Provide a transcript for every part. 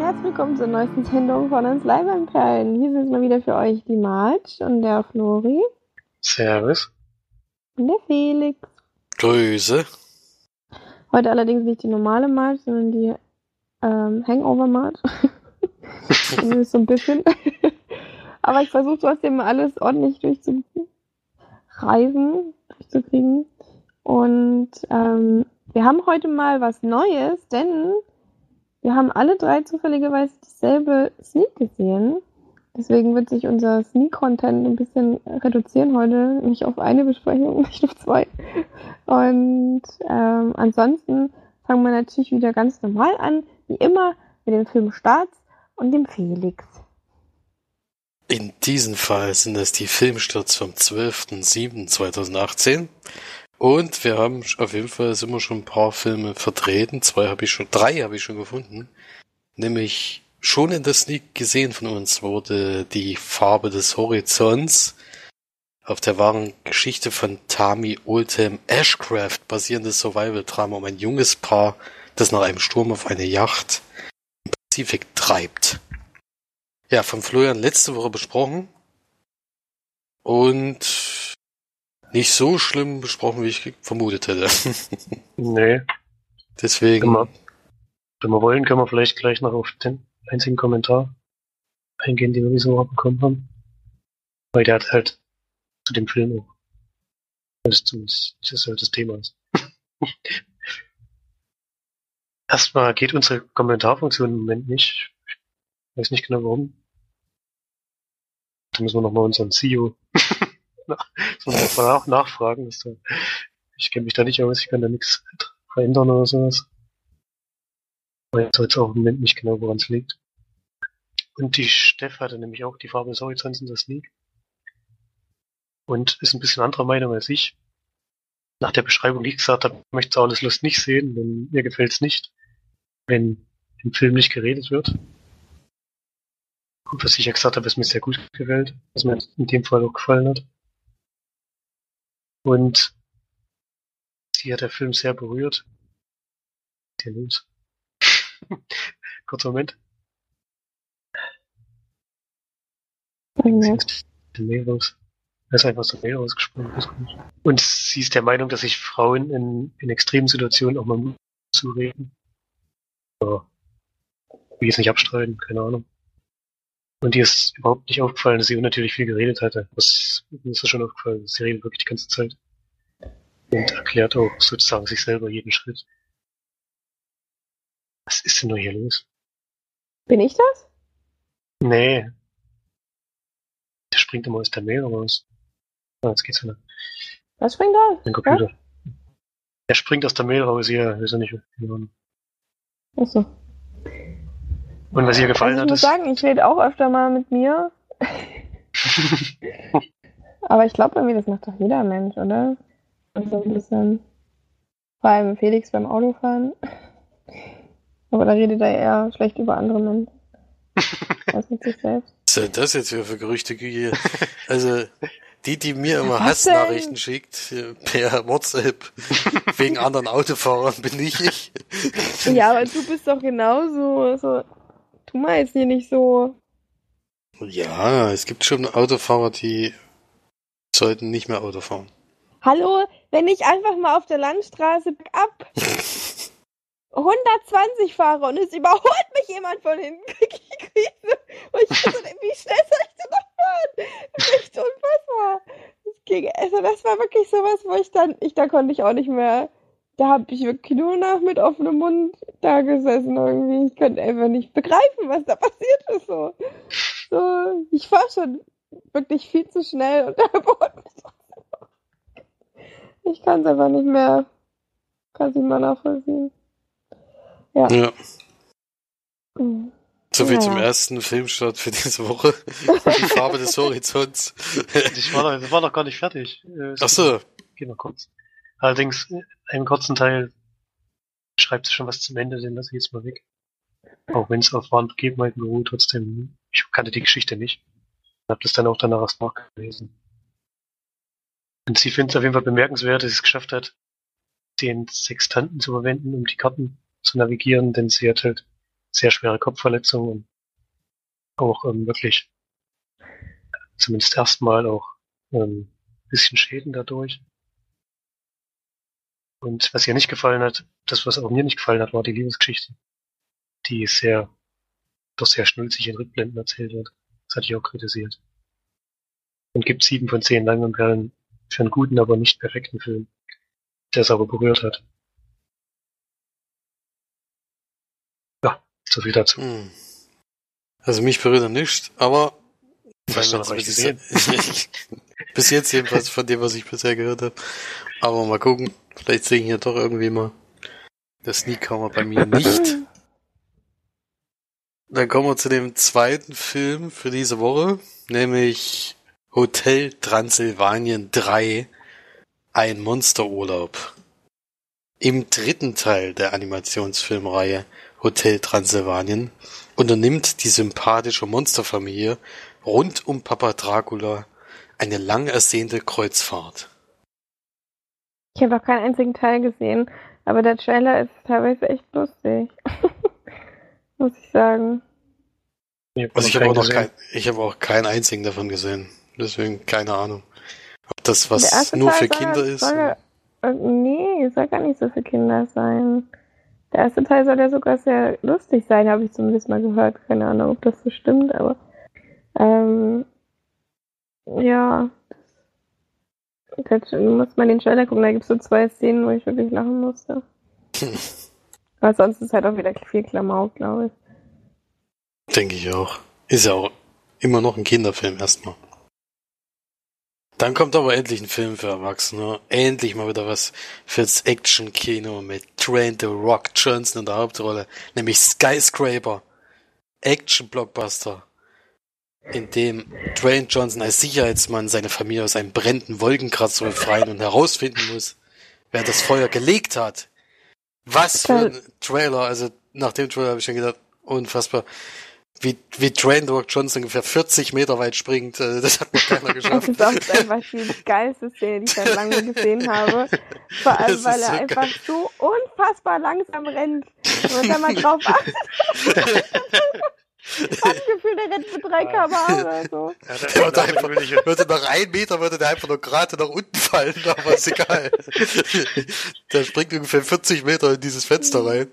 Und herzlich willkommen zur neuesten Sendung von uns Leibernperlen. Hier sind mal wieder für euch die Marge und der Flori. Servus. Und der Felix. Grüße. Heute allerdings nicht die normale Marge, sondern die ähm, Hangover-Marge. so ein bisschen. Aber ich versuche trotzdem alles ordentlich durchzureisen, durchzukriegen. Und ähm, wir haben heute mal was Neues, denn wir haben alle drei zufälligerweise dasselbe Sneak gesehen. Deswegen wird sich unser Sneak-Content ein bisschen reduzieren heute, nicht auf eine Besprechung, nicht auf zwei. Und ähm, ansonsten fangen wir natürlich wieder ganz normal an, wie immer mit dem Film Starts und dem Felix. In diesem Fall sind es die Filmstarts vom 12.07.2018. Und wir haben auf jeden Fall sind wir schon ein paar Filme vertreten. Zwei habe ich schon, drei habe ich schon gefunden. Nämlich schon in der Sneak gesehen von uns wurde die Farbe des Horizonts auf der wahren Geschichte von Tami Oldham Ashcraft basierende Survival-Drama um ein junges Paar, das nach einem Sturm auf eine Yacht im Pazifik treibt. Ja, von Florian letzte Woche besprochen. Und nicht so schlimm besprochen, wie ich vermutet hätte. Nee. Deswegen. Wenn wir, wenn wir wollen, können wir vielleicht gleich noch auf den einzigen Kommentar eingehen, den wir diese Woche bekommen haben. Weil der hat halt zu dem Film auch. Das ist, das ist halt das Thema. Erstmal geht unsere Kommentarfunktion im Moment nicht. Ich weiß nicht genau warum. Da müssen wir nochmal unseren CEO nach, so nach, nachfragen. Dass da, ich kenne mich da nicht aus, ich kann da nichts verändern oder sowas. Aber jetzt weiß auch im Moment nicht genau, woran es liegt. Und die Steff hatte nämlich auch die Farbe des Horizonts in das League. Und ist ein bisschen anderer Meinung als ich. Nach der Beschreibung, die ich gesagt habe, möchte Saules Lust nicht sehen, denn mir gefällt es nicht, wenn im Film nicht geredet wird. Und was ich ja gesagt habe, ist mir sehr gut gefällt, was mir in dem Fall auch gefallen hat. Und sie hat der Film sehr berührt. Der los. Kurzer Moment. Raus. Er ist einfach so Mail rausgesprungen. Und sie ist der Meinung, dass sich Frauen in, in extremen Situationen auch mal zureden. Ja. Will ich jetzt nicht abstreiten, keine Ahnung. Und ihr ist überhaupt nicht aufgefallen, dass sie unnatürlich viel geredet hatte. Was, mir ist das schon aufgefallen. Sie redet wirklich die ganze Zeit. Und erklärt auch sozusagen sich selber jeden Schritt. Was ist denn nur hier los? Bin ich das? Nee. Der springt immer aus der Mail raus. Ah, jetzt geht's wieder. Was springt da? Mein Computer. Er springt aus der Mail raus, hier, weiß er nicht. Achso. Und was ihr gefallen Also ich muss hat, sagen, ich rede auch öfter mal mit mir. Aber ich glaube irgendwie, das macht doch jeder Mensch, oder? Und so ein bisschen. Vor allem Felix beim Autofahren. Aber da redet er eher schlecht über andere Menschen. Als mit sich selbst. Was ist denn das jetzt wieder für Gerüchte hier? Also, die, die mir immer Was denn? Hassnachrichten schickt, per WhatsApp, wegen anderen Autofahrern, bin nicht ich. Ja, aber du bist doch genauso. So, tu mal jetzt hier nicht so. Ja, es gibt schon Autofahrer, die sollten nicht mehr Auto fahren. Hallo, wenn ich einfach mal auf der Landstraße ab 120 fahre und es überholt mich jemand von hinten. Und ich so, wie schnell soll ich denn noch fahren? Das ist echt unfassbar. Das, ging, also das war wirklich sowas, wo ich dann, ich da konnte ich auch nicht mehr. Da habe ich wirklich nur noch mit offenem Mund da gesessen irgendwie. Ich konnte einfach nicht begreifen, was da passiert ist. So, so ich fahre schon wirklich viel zu schnell und da überholt mich trotzdem noch. Ich kann es einfach nicht mehr. Kann ich mal nachvollziehen. Ja. Ja. Mhm. So viel Ja. zum ersten Filmstart für diese Woche. Die Farbe des Horizonts. ich war noch, das war noch gar nicht fertig. Äh, es Ach so. Geht noch kurz. Allerdings, äh, einen kurzen Teil schreibt sie schon was zum Ende, den lasse ich jetzt mal weg. Auch wenn es auf wahren Begebenheiten beruht, trotzdem, ich kannte die Geschichte nicht. Habe das dann auch danach erst nachgelesen. Und sie findet es auf jeden Fall bemerkenswert, dass sie es geschafft hat, den Sextanten zu verwenden, um die Karten zu navigieren, denn sie hat halt sehr schwere Kopfverletzung und auch ähm, wirklich zumindest erstmal auch ähm, bisschen Schäden dadurch. Und was ihr nicht gefallen hat, das, was auch mir nicht gefallen hat, war die Liebesgeschichte, die sehr, doch sehr schnulzig in Rückblenden erzählt wird. Das hatte ich auch kritisiert. Und gibt sieben von zehn Leinwandperlen für einen guten, aber nicht perfekten Film, der es aber berührt hat. Ja, so viel dazu. Hm. Also mich berührt er nicht, aber Hast du noch was gesehen? bis jetzt jedenfalls von dem, was ich bisher gehört habe. Aber mal gucken, vielleicht sehe ich hier doch irgendwie mal. Der Sneak kam bei mir nicht. Dann kommen wir zu dem zweiten Film für diese Woche, nämlich Hotel Transylvanien 3, ein Monsterurlaub. Im dritten Teil der Animationsfilmreihe Hotel Transylvanien unternimmt die sympathische Monsterfamilie rund um Papa Dracula eine lang ersehnte Kreuzfahrt. Ich habe auch keinen einzigen Teil gesehen, aber der Trailer ist teilweise echt lustig. Muss ich sagen. Also ich habe auch noch kein, ich habe auch keinen einzigen davon gesehen. Deswegen keine Ahnung. Ob das was nur Teil für Kinder soll, ist? Soll, äh, nee, soll gar nicht so für Kinder sein. Der erste Teil soll ja sogar sehr lustig sein, habe ich zumindest mal gehört. Keine Ahnung, ob das so stimmt, aber ähm, ja, das, muss man den Trailer gucken, da gibt es so zwei Szenen, wo ich wirklich lachen musste. Aber sonst ist halt auch wieder viel Klamauk, glaube ich. Denke ich auch. Ist ja auch immer noch ein Kinderfilm erstmal. Dann kommt aber endlich ein Film für Erwachsene. Endlich mal wieder was fürs Action-Kino mit Train the Rock Johnson in der Hauptrolle, nämlich Skyscraper. Action-Blockbuster in dem Dwayne Johnson als Sicherheitsmann seine Familie aus einem brennenden Wolkenkratzer befreien und herausfinden muss, wer das Feuer gelegt hat. Was für ein Trailer, also nach dem Trailer habe ich schon gedacht, unfassbar. Wie, wie Dwayne The Rock Johnson ungefähr 40 Meter weit springt, äh, das hat noch keiner geschafft. Das ist auch einfach die geilste Szene, die ich seit langem gesehen habe. Vor allem, weil er so einfach geil. so unfassbar langsam rennt. Wenn er mal drauf achtet. Ich hab das Gefühl, der rennt mit 3 km oder so. Ja, der würde, einfach, würde nach einem Meter würde der einfach nur gerade nach unten fallen, aber ist egal. der springt ungefähr 40 Meter in dieses Fenster rein.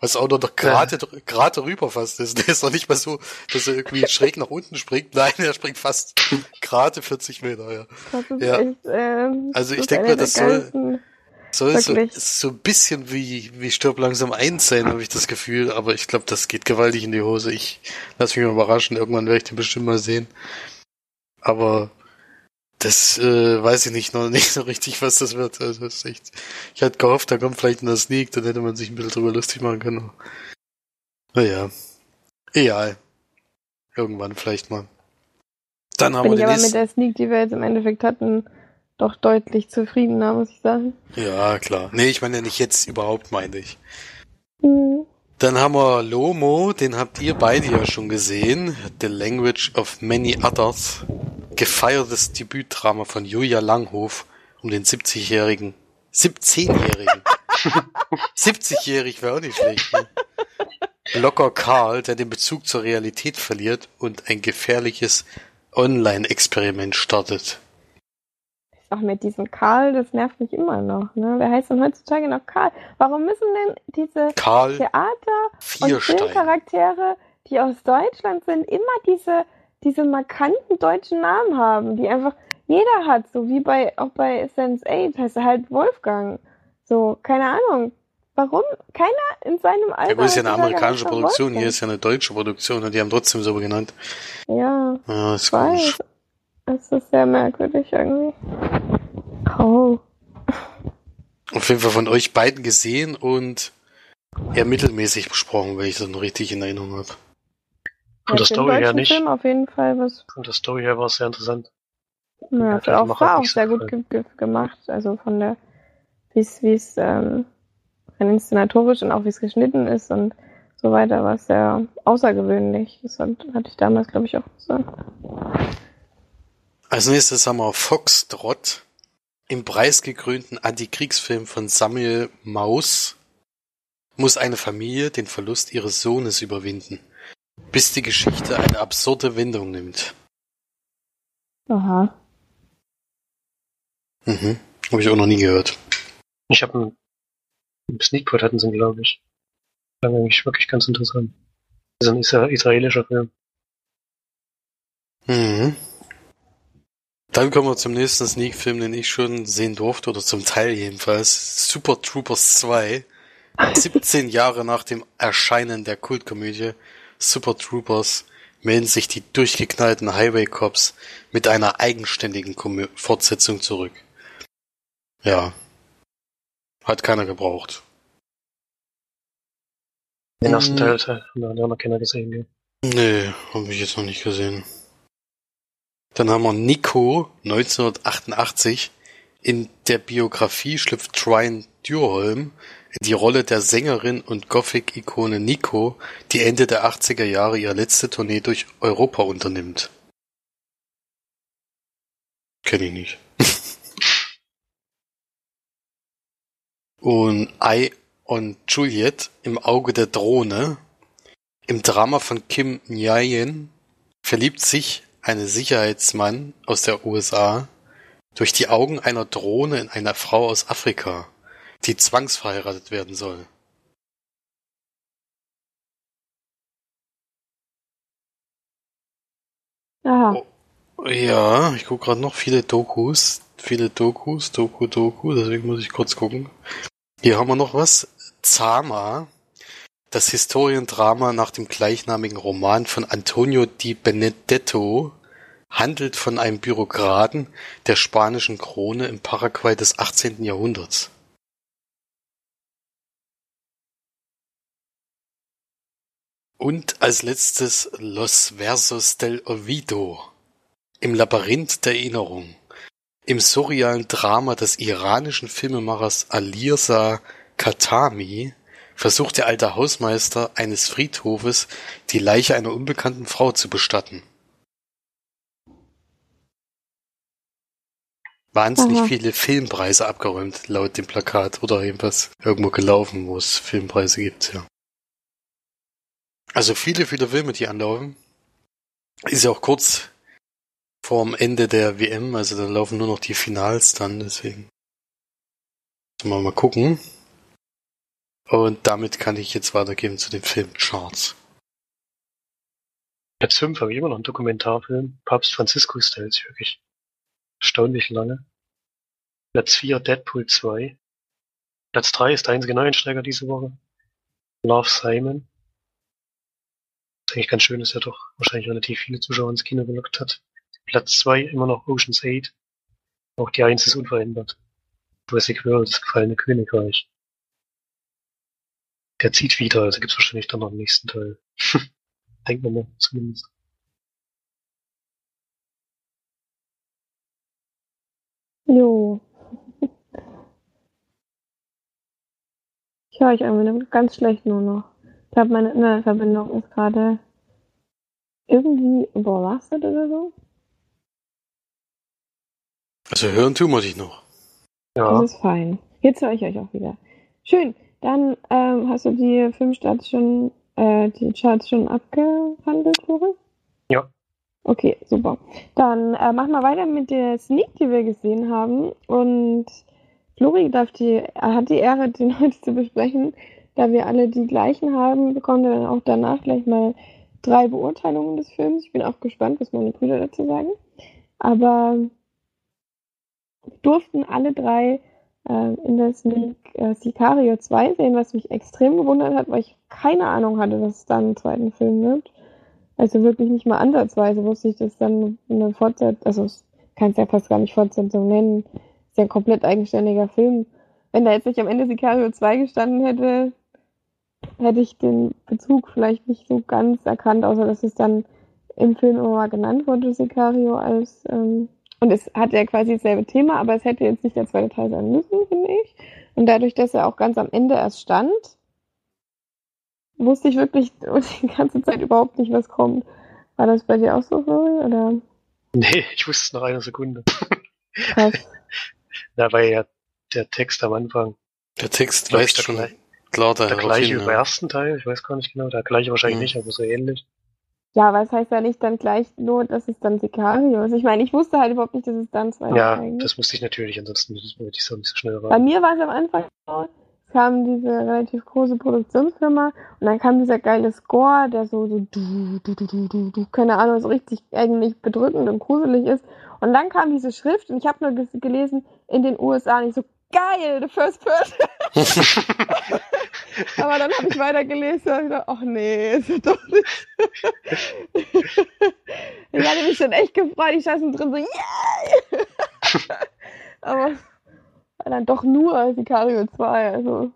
Was auch noch gerade, gerade rüber fast ist. Der ist noch nicht mal so, dass er irgendwie schräg nach unten springt. Nein, er springt fast gerade 40 Meter, ja. ja. Echt, ähm, also ich denke mal, das soll, soll so, so ein bisschen wie, wie Stirb langsam eins sein, habe ich das Gefühl, aber ich glaube, das geht gewaltig in die Hose. Ich lass mich mal überraschen, irgendwann werde ich den bestimmt mal sehen. Aber das äh, weiß ich nicht noch nicht so richtig, was das wird. Also das echt. Ich hatte gehofft, da kommt vielleicht ein Sneak, dann hätte man sich ein bisschen drüber lustig machen können. Naja. Egal. Irgendwann vielleicht mal. Dann haben Bin wir ich aber mit der Sneak, die wir jetzt im Endeffekt hatten, doch deutlich zufriedener, muss ich sagen. Ja, klar. Nee, ich meine ja nicht jetzt überhaupt, meinte ich. Mhm. Dann haben wir Lomo, den habt ihr beide ja schon gesehen. The Language of Many Others. Gefeiertes Debütdrama von Julia Langhof um den 70-jährigen, 17-jährigen. 70-jährig wäre auch nicht schlecht. Ne? Locker Karl, der den Bezug zur Realität verliert und ein gefährliches Online-Experiment startet. Auch mit diesem Karl, das nervt mich immer noch. Ne? Wer heißt denn heutzutage noch Karl? Warum müssen denn diese Karl Theater- und Filmcharaktere, die aus Deutschland sind, immer diese, diese markanten deutschen Namen haben, die einfach jeder hat, so wie bei auch bei Sense8 heißt er halt Wolfgang. So, keine Ahnung. Warum? Keiner in seinem Alter. Ja, gut, ist ja eine amerikanische Produktion, hier ist ja eine deutsche Produktion und die haben trotzdem so genannt. Ja. Ja, ist komisch. Es ist sehr merkwürdig irgendwie. Oh. Auf jeden Fall von euch beiden gesehen und eher mittelmäßig besprochen, wenn ich das noch richtig in Erinnerung habe. Von der Story her nicht. Film auf jeden Fall was. Von der Story her war es sehr interessant. Ja, ja auch, war auch sehr gut ge ge gemacht. Also von der, wie es ähm, rein inszenatorisch und auch wie es geschnitten ist und so weiter, war es sehr außergewöhnlich. Das hatte ich damals, glaube ich, auch gesagt. Als nächstes haben wir Foxtrot im preisgekrönten Antikriegsfilm von Samuel Maus muss eine Familie den Verlust ihres Sohnes überwinden, bis die Geschichte eine absurde Wendung nimmt. Aha. Mhm. Habe ich auch noch nie gehört. Ich habe einen, Sneakpot hatten sie, glaube ich. Klang eigentlich wirklich ganz interessant. Das ist ein isra israelischer Film. Mhm. Dann kommen wir zum nächsten Sneak-Film, den ich schon sehen durfte, oder zum Teil jedenfalls. Super Troopers 2. 17 Jahre nach dem Erscheinen der Kultkomödie Super Troopers melden sich die durchgeknallten Highway Cops mit einer eigenständigen Komö Fortsetzung zurück. Ja. Hat keiner gebraucht. Den ersten Mhm. Teil hat hat noch keiner gesehen. Gell? Nee, habe ich jetzt noch nicht gesehen. Dann haben wir Nico 1988. In der Biografie schlüpft Trine Dürholm in die Rolle der Sängerin und Gothic-Ikone Nico, die Ende der 80er Jahre ihre letzte Tournee durch Europa unternimmt. Kenn ich nicht. und I on Juliet im Auge der Drohne im Drama von Kim Nyayen verliebt sich eine Sicherheitsmann aus der USA durch die Augen einer Drohne in einer Frau aus Afrika, die zwangsverheiratet werden soll. Aha. Oh. Ja, ich gucke gerade noch viele Dokus, viele Dokus, Doku, Doku, deswegen muss ich kurz gucken. Hier haben wir noch was. Zama, das Historiendrama nach dem gleichnamigen Roman von Antonio Di Benedetto, handelt von einem Bürokraten der spanischen Krone im Paraguay des 18. Jahrhunderts. Und als letztes Los Versos del Olvido im Labyrinth der Erinnerung, im surrealen Drama des iranischen Filmemachers Alirza Khatami versucht der alte Hausmeister eines Friedhofes, die Leiche einer unbekannten Frau zu bestatten. Wahnsinnig Aha. viele Filmpreise abgeräumt, laut dem Plakat, oder irgendwas irgendwo gelaufen, wo es Filmpreise gibt, ja. Also viele, viele Filme, die anlaufen. Ist ja auch kurz vorm Ende der WM, also da laufen nur noch die Finals dann, deswegen. Müssen wir mal gucken. Und damit kann ich jetzt weitergeben zu den Filmcharts. Platz 5 habe ich immer noch einen Dokumentarfilm. Papst Franziskus, der ist wirklich erstaunlich lange. Platz 4 Deadpool 2. Platz 3 ist der einzige Neuensteiger diese Woche. Love Simon. Was eigentlich ganz schön ist, ja doch wahrscheinlich relativ viele Zuschauer ins Kino gelockt hat. Platz 2 immer noch Ocean's 8. Auch die 1 ist unverändert. Jurassic World, das gefallene Königreich. Der zieht wieder, also gibt's wahrscheinlich dann noch einen nächsten Teil. Denkt man mal, zumindest. Jo. Ich höre euch irgendwie ganz schlecht nur noch. Ich glaube, meine Internetverbindung ist gerade irgendwie überlastet oder so. Also hören tun wir dich noch. Ja, Das ist fein. Jetzt höre ich euch auch wieder. Schön. Dann ähm, hast du die Filmstarts schon, äh, die Charts schon abgehandelt, Florian? Ja. Okay, super. Dann äh, machen wir weiter mit der Sneak, die wir gesehen haben. Und Flori darf die, er hat die Ehre, den heute zu besprechen. Da wir alle die gleichen haben, bekommt er dann auch danach gleich mal drei Beurteilungen des Films. Ich bin auch gespannt, was meine Brüder dazu sagen. Aber durften alle drei äh, in der Sneak äh, Sicario 2 sehen, was mich extrem gewundert hat, weil ich keine Ahnung hatte, dass es da einen zweiten Film gibt. Also wirklich nicht mal ansatzweise wusste ich, dass dann eine Fortsetzung, also kann es ja fast gar nicht Fortsetzung nennen, ist ja ein komplett eigenständiger Film. Wenn da jetzt nicht am Ende Sicario 2 gestanden hätte, hätte ich den Bezug vielleicht nicht so ganz erkannt, außer dass es dann im Film immer mal genannt wurde, Sicario, als ähm, und es hat ja quasi dasselbe Thema, aber es hätte jetzt nicht der zweite Teil sein müssen, finde ich. Und dadurch, dass er auch ganz am Ende erst stand, wusste ich wirklich die ganze Zeit überhaupt nicht, was kommt. War das bei dir auch so, Flori? Oder nee, ich wusste es nach einer Sekunde. krass? Da war ja der Text am Anfang, Der Text weist der schon, gleich- klar, Der gleiche hin, ja. ersten Teil, ich weiß gar nicht genau, der gleiche wahrscheinlich Mhm. nicht, aber so ähnlich. Ja, aber es heißt ja nicht dann gleich nur, dass es dann Sicario ist. Ich meine, ich wusste halt überhaupt nicht, dass es dann zwei Ja, das wusste ich natürlich, ansonsten würde ich so nicht so schnell Bei raten. mir war es am Anfang so, kam diese relativ große Produktionsfirma und dann kam dieser geile Score, der so, so du, du, du, du, du, du, keine Ahnung, so richtig eigentlich bedrückend und gruselig ist. Und dann kam diese Schrift und ich habe nur gelesen in den USA und ich so, geil, the first person. Aber dann habe ich weitergelesen und gedacht, ach nee, ist doch nicht. ich hatte mich schon echt gefreut, ich saß drin so, yay! Aber war dann doch nur Sicario 2, also.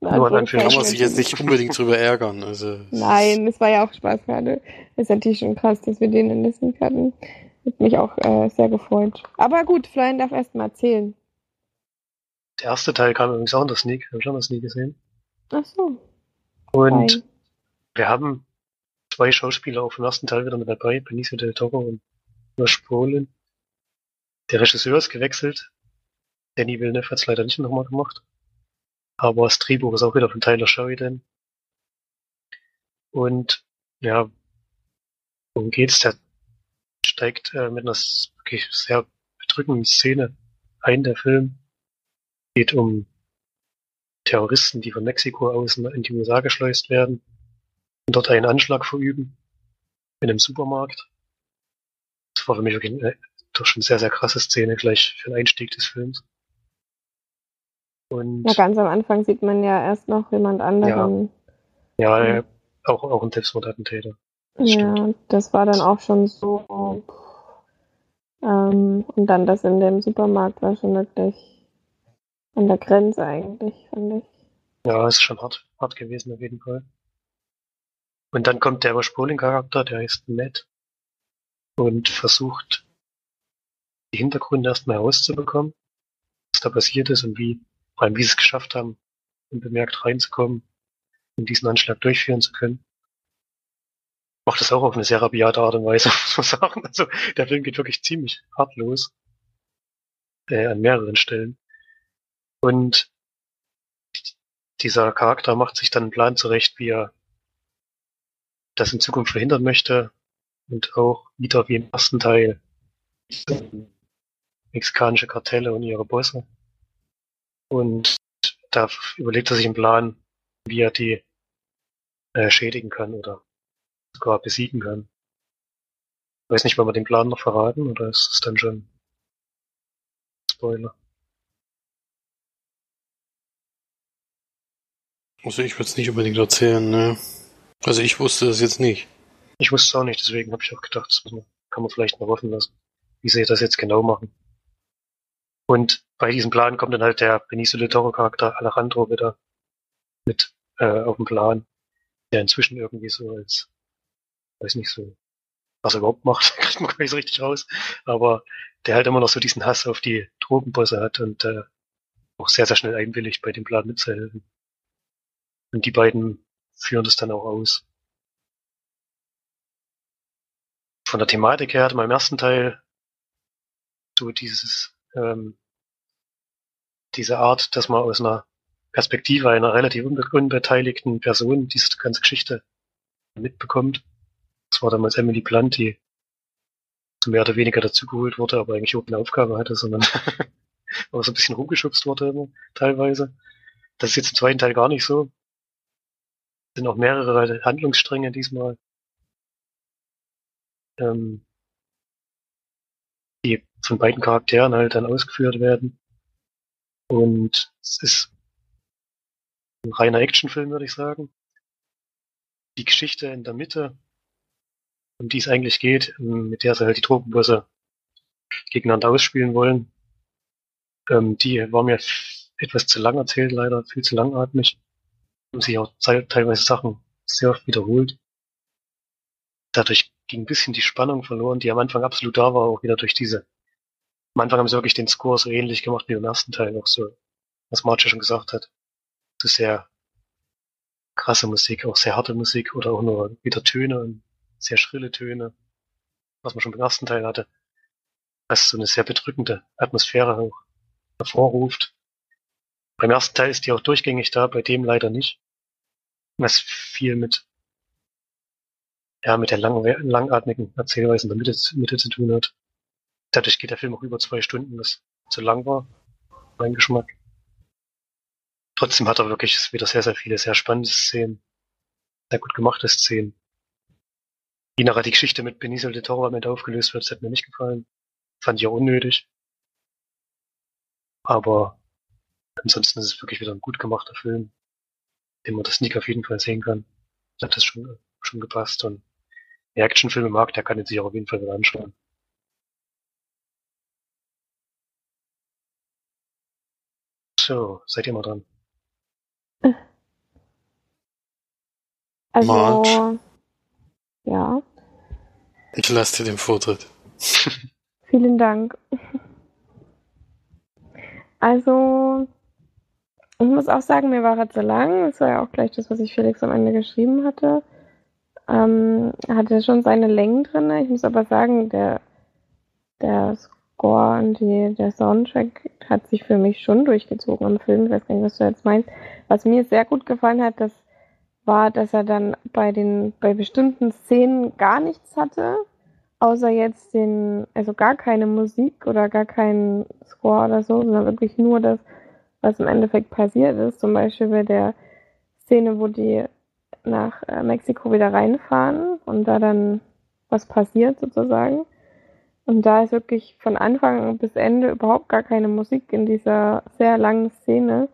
In Nur in Da Anführungszeichen. kann man sich jetzt nicht unbedingt drüber ärgern. Also, es Nein, es war ja auch Spaß gerade. ist natürlich schon krass, dass wir den in der Sneak hatten. Hat mich auch äh, sehr gefreut. Aber gut, Florian darf erst mal erzählen. Der erste Teil kam übrigens auch in der Sneak, habe ich auch in der Sneak gesehen. Ach so. Und fein. wir haben zwei Schauspieler auch vom ersten Teil wieder mit dabei, Benicio del Toro und Josh Brolin. Der Regisseur ist gewechselt. Danny Villeneuve hat es leider nicht nochmal gemacht. Aber das Drehbuch ist auch wieder von Tyler Sheridan. Und ja, worum geht's? Der steigt äh, mit einer wirklich sehr bedrückenden Szene ein, der Film. Geht um Terroristen, die von Mexiko aus in die USA geschleust werden und dort einen Anschlag verüben in einem Supermarkt. Das war für mich wirklich eine, doch schon sehr, sehr krasse Szene gleich für den Einstieg des Films. Und Ja, ganz am Anfang sieht man ja erst noch jemand anderen. ja, Mhm. äh, auch, auch ein Selbstmordattentäter. Ja, Das stimmt. das war dann auch schon so. Ähm, und dann das in dem Supermarkt war schon wirklich an der Grenze eigentlich, fand ich. Ja, ist schon hart, hart gewesen auf jeden Fall. Und dann kommt der Überspoling-Charakter, der heißt Matt und versucht, die Hintergründe erstmal herauszubekommen, was da passiert ist und wie, vor allem wie sie es geschafft haben, unbemerkt reinzukommen und diesen Anschlag durchführen zu können. Macht das auch auf eine sehr rabiate Art und Weise, muss man sagen. Also der Film geht wirklich ziemlich hart los. Äh, an mehreren Stellen. Und dieser Charakter macht sich dann einen Plan zurecht, wie er das in Zukunft verhindern möchte und auch wieder wie im ersten Teil mexikanische Kartelle und ihre Bosse. Und da überlegt er sich einen Plan, wie er die äh, schädigen kann oder sogar besiegen kann. Ich weiß nicht, wollen wir den Plan noch verraten oder ist es dann schon Spoiler? also ich würde es nicht unbedingt erzählen, ne? Also ich wusste das jetzt nicht. Ich wusste es auch nicht, deswegen habe ich auch gedacht, das kann man vielleicht noch offen lassen, wie sie das jetzt genau machen. Und bei diesem Plan kommt dann halt der Benicio del Toro Charakter Alejandro wieder mit äh, auf den Plan, der inzwischen irgendwie so als, weiß nicht so, was er überhaupt macht, kriegt man gar nicht so richtig raus, aber der halt immer noch so diesen Hass auf die Drogenbosse hat und äh, auch sehr, sehr schnell einwilligt, bei dem Plan mitzuhelfen. Und die beiden führen das dann auch aus. Von der Thematik her hatte man im ersten Teil so dieses, ähm, diese Art, dass man aus einer Perspektive einer relativ unbe unbeteiligten Person diese ganze Geschichte mitbekommt. Das war damals Emily Blunt, die mehr oder weniger dazugeholt wurde, aber eigentlich auch keine Aufgabe hatte, sondern aber so ein bisschen rumgeschubst wurde immer, teilweise. Das ist jetzt im zweiten Teil gar nicht so. Es sind auch mehrere Handlungsstränge diesmal. Ähm, die von beiden Charakteren halt dann ausgeführt werden. Und es ist ein reiner Actionfilm, würde ich sagen. Die Geschichte in der Mitte, um die es eigentlich geht, mit der sie halt die Drogenbosse gegeneinander ausspielen wollen, ähm, die war mir etwas zu lang erzählt, leider viel zu langatmig. Haben sich auch teilweise Sachen sehr oft wiederholt. Dadurch ging ein bisschen die Spannung verloren, die am Anfang absolut da war, auch wieder durch diese. Am Anfang haben sie wirklich den Score so ähnlich gemacht wie im ersten Teil, auch so, was Marcia schon gesagt hat. So sehr krasse Musik, auch sehr harte Musik oder auch nur wieder Töne und sehr schrille Töne, was man schon beim ersten Teil hatte. Was so eine sehr bedrückende Atmosphäre auch hervorruft. Beim ersten Teil ist die auch durchgängig da, bei dem leider nicht. Was viel mit, ja, mit der lang, langatmigen Erzählweise in der Mitte, Mitte zu tun hat. Dadurch geht der Film auch über zwei Stunden, was zu lang war. Mein Geschmack. Trotzdem hat er wirklich wieder sehr, sehr viele sehr spannende Szenen. Sehr gut gemachte Szenen. Wie nachher die Geschichte mit Benicio de Toro am Ende aufgelöst wird, das hat mir nicht gefallen. Fand ich auch unnötig. Aber ansonsten ist es wirklich wieder ein gut gemachter Film, den man das Sneak auf jeden Fall sehen kann. Hat das schon, schon gepasst und wer Actionfilme mag, der kann ihn sich auch auf jeden Fall wieder anschauen. So, seid ihr mal dran. Also, Marge. ja, Ich lasse dir den Vortritt. vielen Dank. Also, ich muss auch sagen, mir war er zu lang. Das war ja auch gleich das, was ich Felix am Ende geschrieben hatte. Ähm, er hatte schon seine Längen drin. Ich muss aber sagen, der, der Score und die, der Soundtrack hat sich für mich schon durchgezogen im Film. Ich weiß gar nicht, was du jetzt meinst. Was mir sehr gut gefallen hat, das war, dass er dann bei den, bei bestimmten Szenen gar nichts hatte, außer jetzt den, also gar keine Musik oder gar keinen Score oder so, sondern wirklich nur das, was im Endeffekt passiert ist. Zum Beispiel bei der Szene, wo die nach äh, Mexiko wieder reinfahren und da dann was passiert sozusagen. Und da ist wirklich von Anfang bis Ende überhaupt gar keine Musik in dieser sehr langen Szene.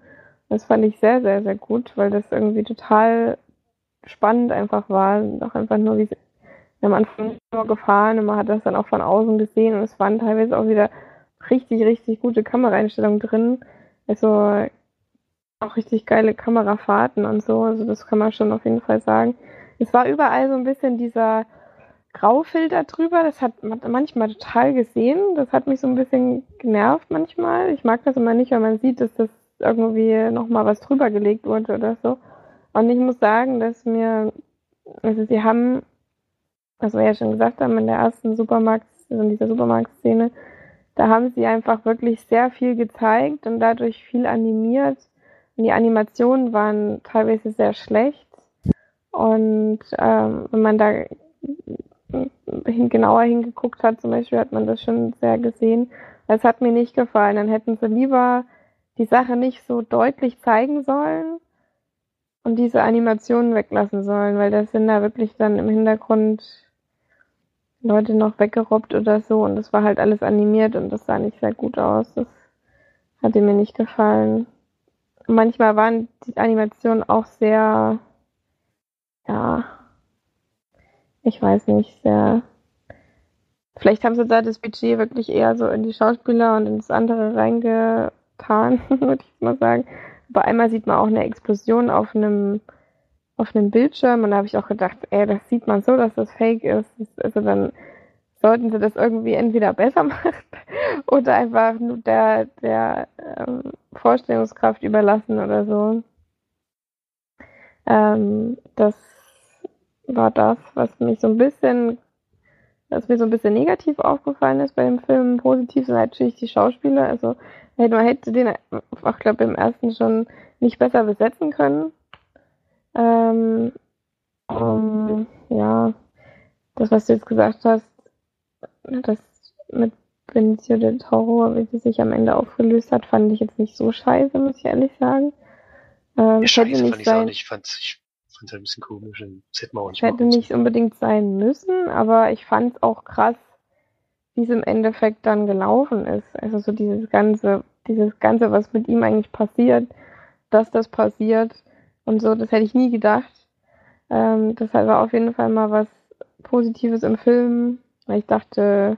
Das fand ich sehr, sehr, sehr gut, weil das irgendwie total spannend einfach war. Auch einfach nur, wie sie am Anfang nur gefahren und man hat das dann auch von außen gesehen und es waren teilweise auch wieder richtig, richtig gute Kameraeinstellungen drin. Also auch richtig geile Kamerafahrten und so. Also das kann man schon auf jeden Fall sagen. Es war überall so ein bisschen dieser Graufilter drüber. Das hat man manchmal total gesehen. Das hat mich so ein bisschen genervt manchmal. Ich mag das immer nicht, wenn man sieht, dass das irgendwie nochmal was drüber gelegt wurde oder so. Und ich muss sagen, dass mir, also sie haben, was wir ja schon gesagt haben, in der ersten Supermarkt, also in dieser Supermarktszene, da haben sie einfach wirklich sehr viel gezeigt und dadurch viel animiert. Und die Animationen waren teilweise sehr schlecht. Und ähm, wenn man da genauer hingeguckt hat, zum Beispiel, hat man das schon sehr gesehen. Das hat mir nicht gefallen. Dann hätten sie lieber die Sache nicht so deutlich zeigen sollen und diese Animationen weglassen sollen, weil das sind da wirklich dann im Hintergrund Leute noch weggerobbt oder so und das war halt alles animiert und das sah nicht sehr gut aus. Das hatte mir nicht gefallen. Manchmal waren die Animationen auch sehr, ja, ich weiß nicht, sehr. Vielleicht haben sie da das Budget wirklich eher so in die Schauspieler und ins andere reingetan, würde ich mal sagen. Aber einmal sieht man auch eine Explosion auf einem auf einem Bildschirm und da habe ich auch gedacht, ey, das sieht man so, dass das fake ist. Also dann sollten sie das irgendwie entweder besser machen oder einfach nur der, der ähm, Vorstellungskraft überlassen oder so. Ähm, das war das, was mich so ein bisschen, was mir so ein bisschen negativ aufgefallen ist bei dem Film. Positiv sind natürlich die Schauspieler. Also man hätte den, ich glaube, im ersten schon nicht besser besetzen können. Ähm, um, ja, das, was du jetzt gesagt hast, das mit Benicio del Toro, wie sie sich am Ende aufgelöst hat, fand ich jetzt nicht so scheiße, muss ich ehrlich sagen. Ähm, Ja, scheiße fand ich auch nicht. Ich fand's, ich fand's ein bisschen komisch. Das hätte man auch nicht hätte nicht unbedingt sein müssen, aber ich fand es auch krass, wie es im Endeffekt dann gelaufen ist. Also so dieses ganze, dieses ganze, was mit ihm eigentlich passiert, dass das passiert und so, das hätte ich nie gedacht. Ähm, das war auf jeden Fall mal was Positives im Film, weil ich dachte,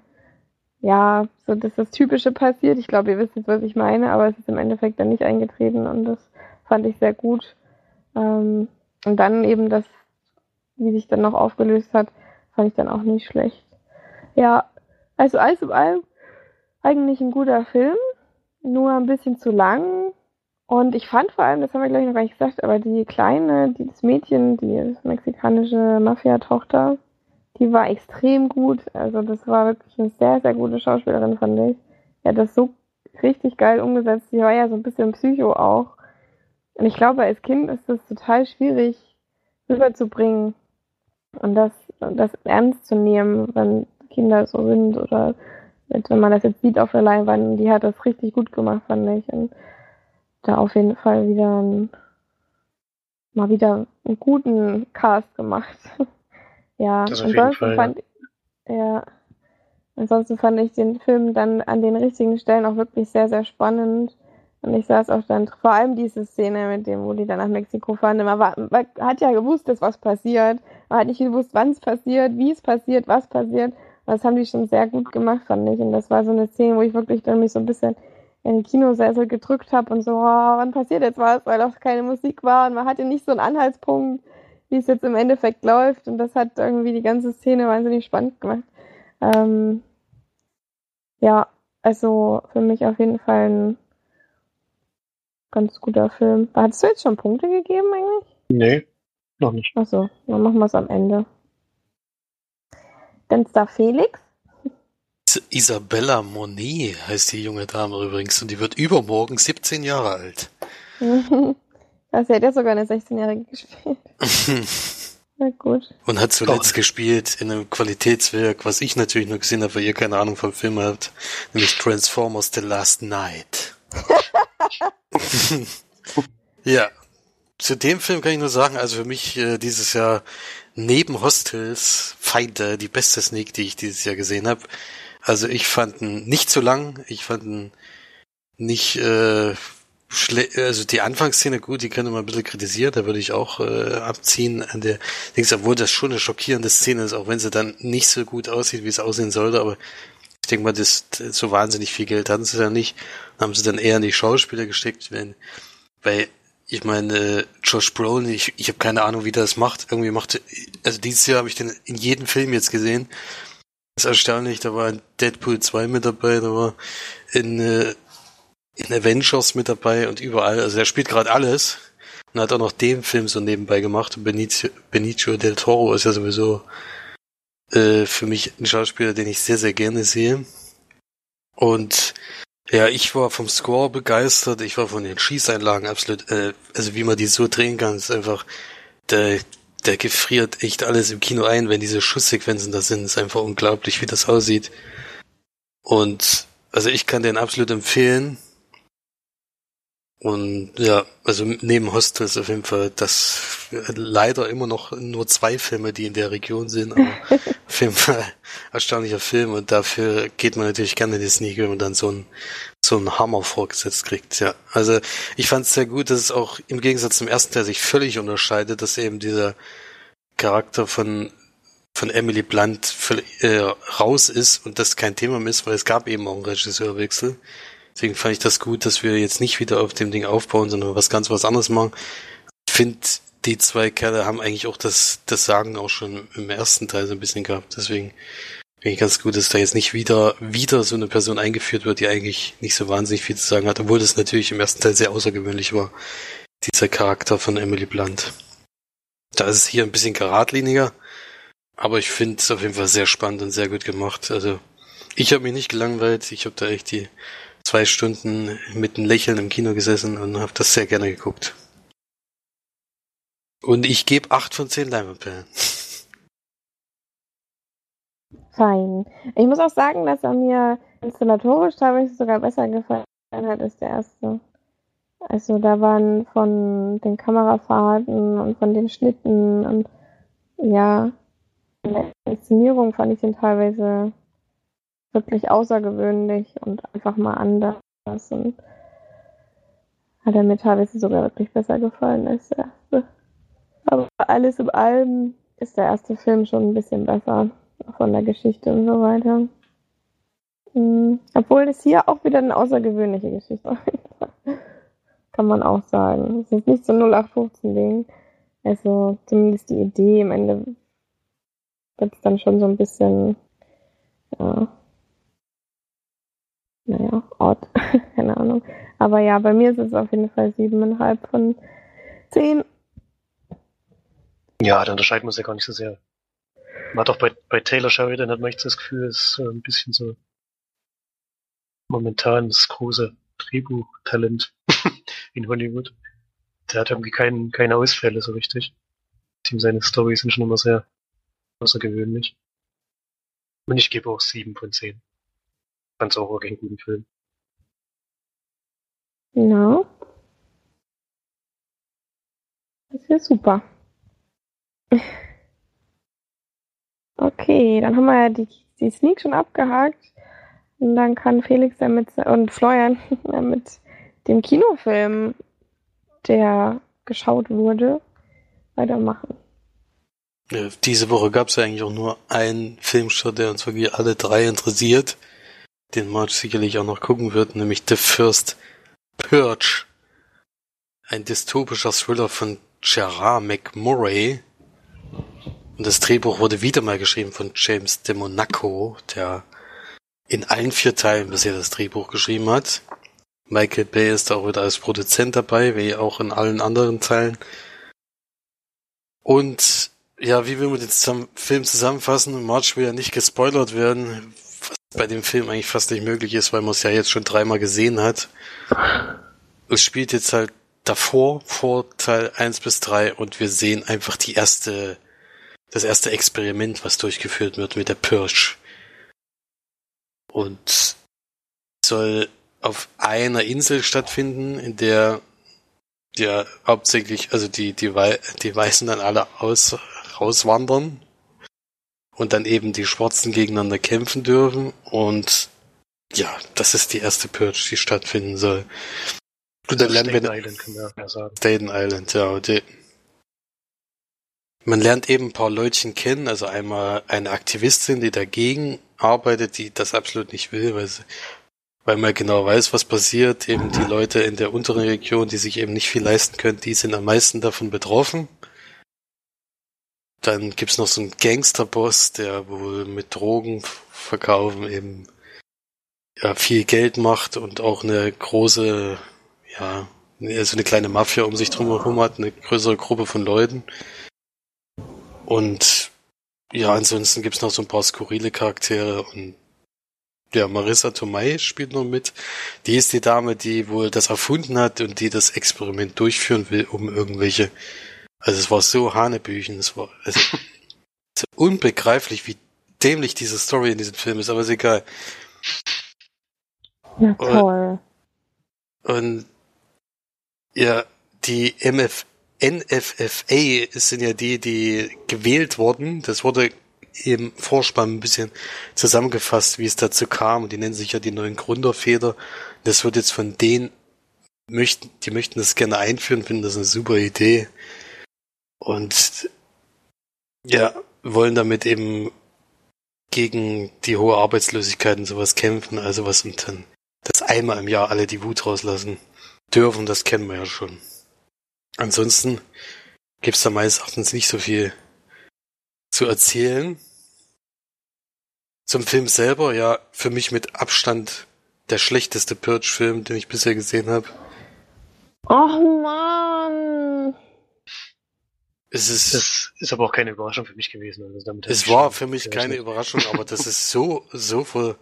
ja, so dass das Typische passiert. Ich glaube, ihr wisst jetzt, was ich meine, aber es ist im Endeffekt dann nicht eingetreten und das fand ich sehr gut. Ähm, und dann eben das, wie sich dann noch aufgelöst hat, fand ich dann auch nicht schlecht. Ja, also alles in allem eigentlich ein guter Film, nur ein bisschen zu lang. Und ich fand vor allem, das haben wir gleich noch gar nicht gesagt, aber die kleine, die, das Mädchen, die mexikanische Mafia-Tochter, die war extrem gut. Also das war wirklich eine sehr, sehr gute Schauspielerin, fand ich. Die hat das so richtig geil umgesetzt. Sie war ja so ein bisschen Psycho auch. Und ich glaube, als Kind ist das total schwierig rüberzubringen und das, das ernst zu nehmen, wenn Kinder so sind oder wenn man das jetzt sieht auf der Leinwand. Die hat das richtig gut gemacht, fand ich. Und da auf jeden Fall wieder ein, mal wieder einen guten Cast gemacht. ja, Das ansonsten Fall, fand ja. Ansonsten fand ich den Film dann an den richtigen Stellen auch wirklich sehr, sehr spannend. Und ich saß auch dann, vor allem diese Szene mit dem, wo die dann nach Mexiko fahren, man, war, man hat ja gewusst, dass was passiert. Man hat nicht gewusst, wann es passiert, wie es passiert, was passiert. Das haben die schon sehr gut gemacht, fand ich. Und das war so eine Szene, wo ich wirklich dann mich so ein bisschen in den Kinosessel gedrückt habe und so, oh, wann passiert jetzt was, weil auch keine Musik war und man hatte nicht so einen Anhaltspunkt, wie es jetzt im Endeffekt läuft. Und das hat irgendwie die ganze Szene wahnsinnig spannend gemacht. Ähm, ja, also für mich auf jeden Fall ein ganz guter Film. Hattest du jetzt schon Punkte gegeben eigentlich? Nee, noch nicht. Achso, dann machen wir es am Ende. Dann ist da Felix. Isabella Monet heißt die junge Dame übrigens und die wird übermorgen 17 Jahre alt. Also hätte ja sogar eine 16-Jährige gespielt. Na gut. Und hat zuletzt gespielt in einem Qualitätswerk, was ich natürlich nur gesehen habe, weil ihr keine Ahnung vom Film habt, nämlich Transformers The Last Night. ja. Zu dem Film kann ich nur sagen, also für mich äh, dieses Jahr neben Hostels Feinde die beste Sneak, die ich dieses Jahr gesehen habe. Also ich fand ihn nicht zu lang, ich fand ihn nicht äh, also die Anfangsszene gut, die könnte man ein bisschen kritisieren, da würde ich auch äh, abziehen an der Dings, obwohl das schon eine schockierende Szene ist, auch wenn sie dann nicht so gut aussieht, wie es aussehen sollte, aber ich denke mal, das, so wahnsinnig viel Geld hatten sie da nicht. Haben sie dann eher in die Schauspieler gesteckt, wenn, weil ich meine, äh, Josh Brolin, ich, ich habe keine Ahnung, wie der das macht. Irgendwie macht, also dieses Jahr habe ich den in jedem Film jetzt gesehen. Das ist erstaunlich, da war in Deadpool 2 mit dabei, da war in, äh, in Avengers mit dabei und überall. Also er spielt gerade alles und hat auch noch den Film so nebenbei gemacht. Benicio, Benicio del Toro ist ja sowieso äh, für mich ein Schauspieler, den ich sehr, sehr gerne sehe. Und ja, ich war vom Score begeistert, ich war von den Schießeinlagen absolut, äh, also wie man die so drehen kann, ist einfach, der, der gefriert echt alles im Kino ein, wenn diese Schusssequenzen da sind, ist einfach unglaublich, wie das aussieht. Und also ich kann den absolut empfehlen. Und ja, also neben Hostels auf jeden Fall, das leider immer noch nur zwei Filme, die in der Region sind, aber Fall erstaunlicher Film und dafür geht man natürlich gerne in die Sneak, wenn man dann so ein so einen Hammer vorgesetzt kriegt, ja. Also ich fand es sehr gut, dass es auch im Gegensatz zum ersten Teil sich völlig unterscheidet, dass eben dieser Charakter von von Emily Blunt äh, raus ist und das kein Thema mehr ist, weil es gab eben auch einen Regisseurwechsel. Deswegen fand ich das gut, dass wir jetzt nicht wieder auf dem Ding aufbauen, sondern was ganz was anderes machen. Ich finde, die zwei Kerle haben eigentlich auch das, das Sagen auch schon im ersten Teil so ein bisschen gehabt. Deswegen finde ich ganz gut, dass da jetzt nicht wieder, wieder so eine Person eingeführt wird, die eigentlich nicht so wahnsinnig viel zu sagen hat, obwohl das natürlich im ersten Teil sehr außergewöhnlich war. Dieser Charakter von Emily Blunt. Da ist es hier ein bisschen geradliniger, aber ich finde es auf jeden Fall sehr spannend und sehr gut gemacht. Also ich habe mich nicht gelangweilt, ich habe da echt die zwei Stunden mit einem Lächeln im Kino gesessen und habe das sehr gerne geguckt. Und ich gebe acht von zehn Leinwandperlen. Fein. Ich muss auch sagen, dass er mir installatorisch teilweise sogar besser gefallen hat als der erste. Also da waren von den Kamerafahrten und von den Schnitten und ja, in der Inszenierung fand ich den teilweise wirklich außergewöhnlich und einfach mal anders. Und hat er mir teilweise sogar wirklich besser gefallen als der erste. Aber alles im allem ist der erste Film schon ein bisschen besser von der Geschichte und so weiter. Mhm. Obwohl es hier auch wieder eine außergewöhnliche Geschichte war. Kann man auch sagen. Es ist nicht so 0815-Ding. Also zumindest die Idee im Ende wird es dann schon so ein bisschen, ja, naja, Ort, keine Ahnung. Aber ja, bei mir ist es auf jeden Fall siebeneinhalb von zehn. Ja, da unterscheiden wir uns ja gar nicht so sehr. Man hat auch bei, bei Taylor Sheridan hat man echt das Gefühl, es ist ein bisschen so momentan das große Drehbuchtalent in Hollywood. Der hat irgendwie kein, keine Ausfälle so richtig. Team seine Storys sind schon immer sehr außergewöhnlich. Und ich gebe auch sieben von zehn. Fand's auch wirklich einen guten Film. Ja. Das ist ja super. Okay, dann haben wir ja die, die Sneak schon abgehakt. Und dann kann Felix damit und Florian mit dem Kinofilm, der geschaut wurde, weitermachen. Diese Woche gab es ja eigentlich auch nur einen Filmstart, der uns wirklich alle drei interessiert, den Marge sicherlich auch noch gucken wird, nämlich The First Purge. Ein dystopischer Thriller von Gerard McMurray. Und das Drehbuch wurde wieder mal geschrieben von James de Monaco, der in allen vier Teilen bisher das Drehbuch geschrieben hat. Michael Bay ist auch wieder als Produzent dabei, wie auch in allen anderen Teilen. Und ja, wie will man den Film zusammenfassen? March will ja nicht gespoilert werden, was bei dem Film eigentlich fast nicht möglich ist, weil man es ja jetzt schon dreimal gesehen hat. Es spielt jetzt halt davor, vor Teil 1 bis 3 und wir sehen einfach die erste, das erste Experiment, was durchgeführt wird mit der Purge. Und soll auf einer Insel stattfinden, in der ja hauptsächlich, also die, die, die Weißen dann alle aus, rauswandern und dann eben die Schwarzen gegeneinander kämpfen dürfen und ja, das ist die erste Purge, die stattfinden soll. Und dann lernen Staten wir Island, kann man ja sagen. Staten Island, ja. Die, man lernt eben ein paar Leutchen kennen, also einmal eine Aktivistin, die dagegen arbeitet, die das absolut nicht will, weil, sie, weil man genau weiß, was passiert. Eben die Leute in der unteren Region, die sich eben nicht viel leisten können, die sind am meisten davon betroffen. Dann gibt's noch so einen Gangsterboss, der wohl mit Drogen verkaufen eben ja, viel Geld macht und auch eine große, ja, also eine kleine Mafia um sich drumherum hat, eine größere Gruppe von Leuten. Und ja, ansonsten gibt's noch so ein paar skurrile Charaktere und ja, Marissa Tomei spielt noch mit. Die ist die Dame, die wohl das erfunden hat und die das Experiment durchführen will, um irgendwelche. Also es war so Hanebüchen, es war also, so unbegreiflich, wie dämlich diese Story in diesem Film ist, aber ist egal. Na toll. Und, und ja, die MF, NFFA sind ja die, die gewählt wurden. Das wurde im Vorspann ein bisschen zusammengefasst, wie es dazu kam. Und die nennen sich ja die neuen Gründerfeder. Das wird jetzt von denen möchten, die möchten das gerne einführen, finden das eine super Idee. Und ja, wollen damit eben gegen die hohe Arbeitslosigkeit und sowas kämpfen, also was und dann das einmal im Jahr alle die Wut rauslassen dürfen, das kennen wir ja schon. Ansonsten gibt's da meines Erachtens nicht so viel zu erzählen. Zum Film selber, ja, für mich mit Abstand der schlechteste Purge-Film, den ich bisher gesehen habe. Och man. Es ist, Das ist aber auch keine Überraschung für mich gewesen. Also es war für mich keine. Überraschung, aber dass es so, so voll,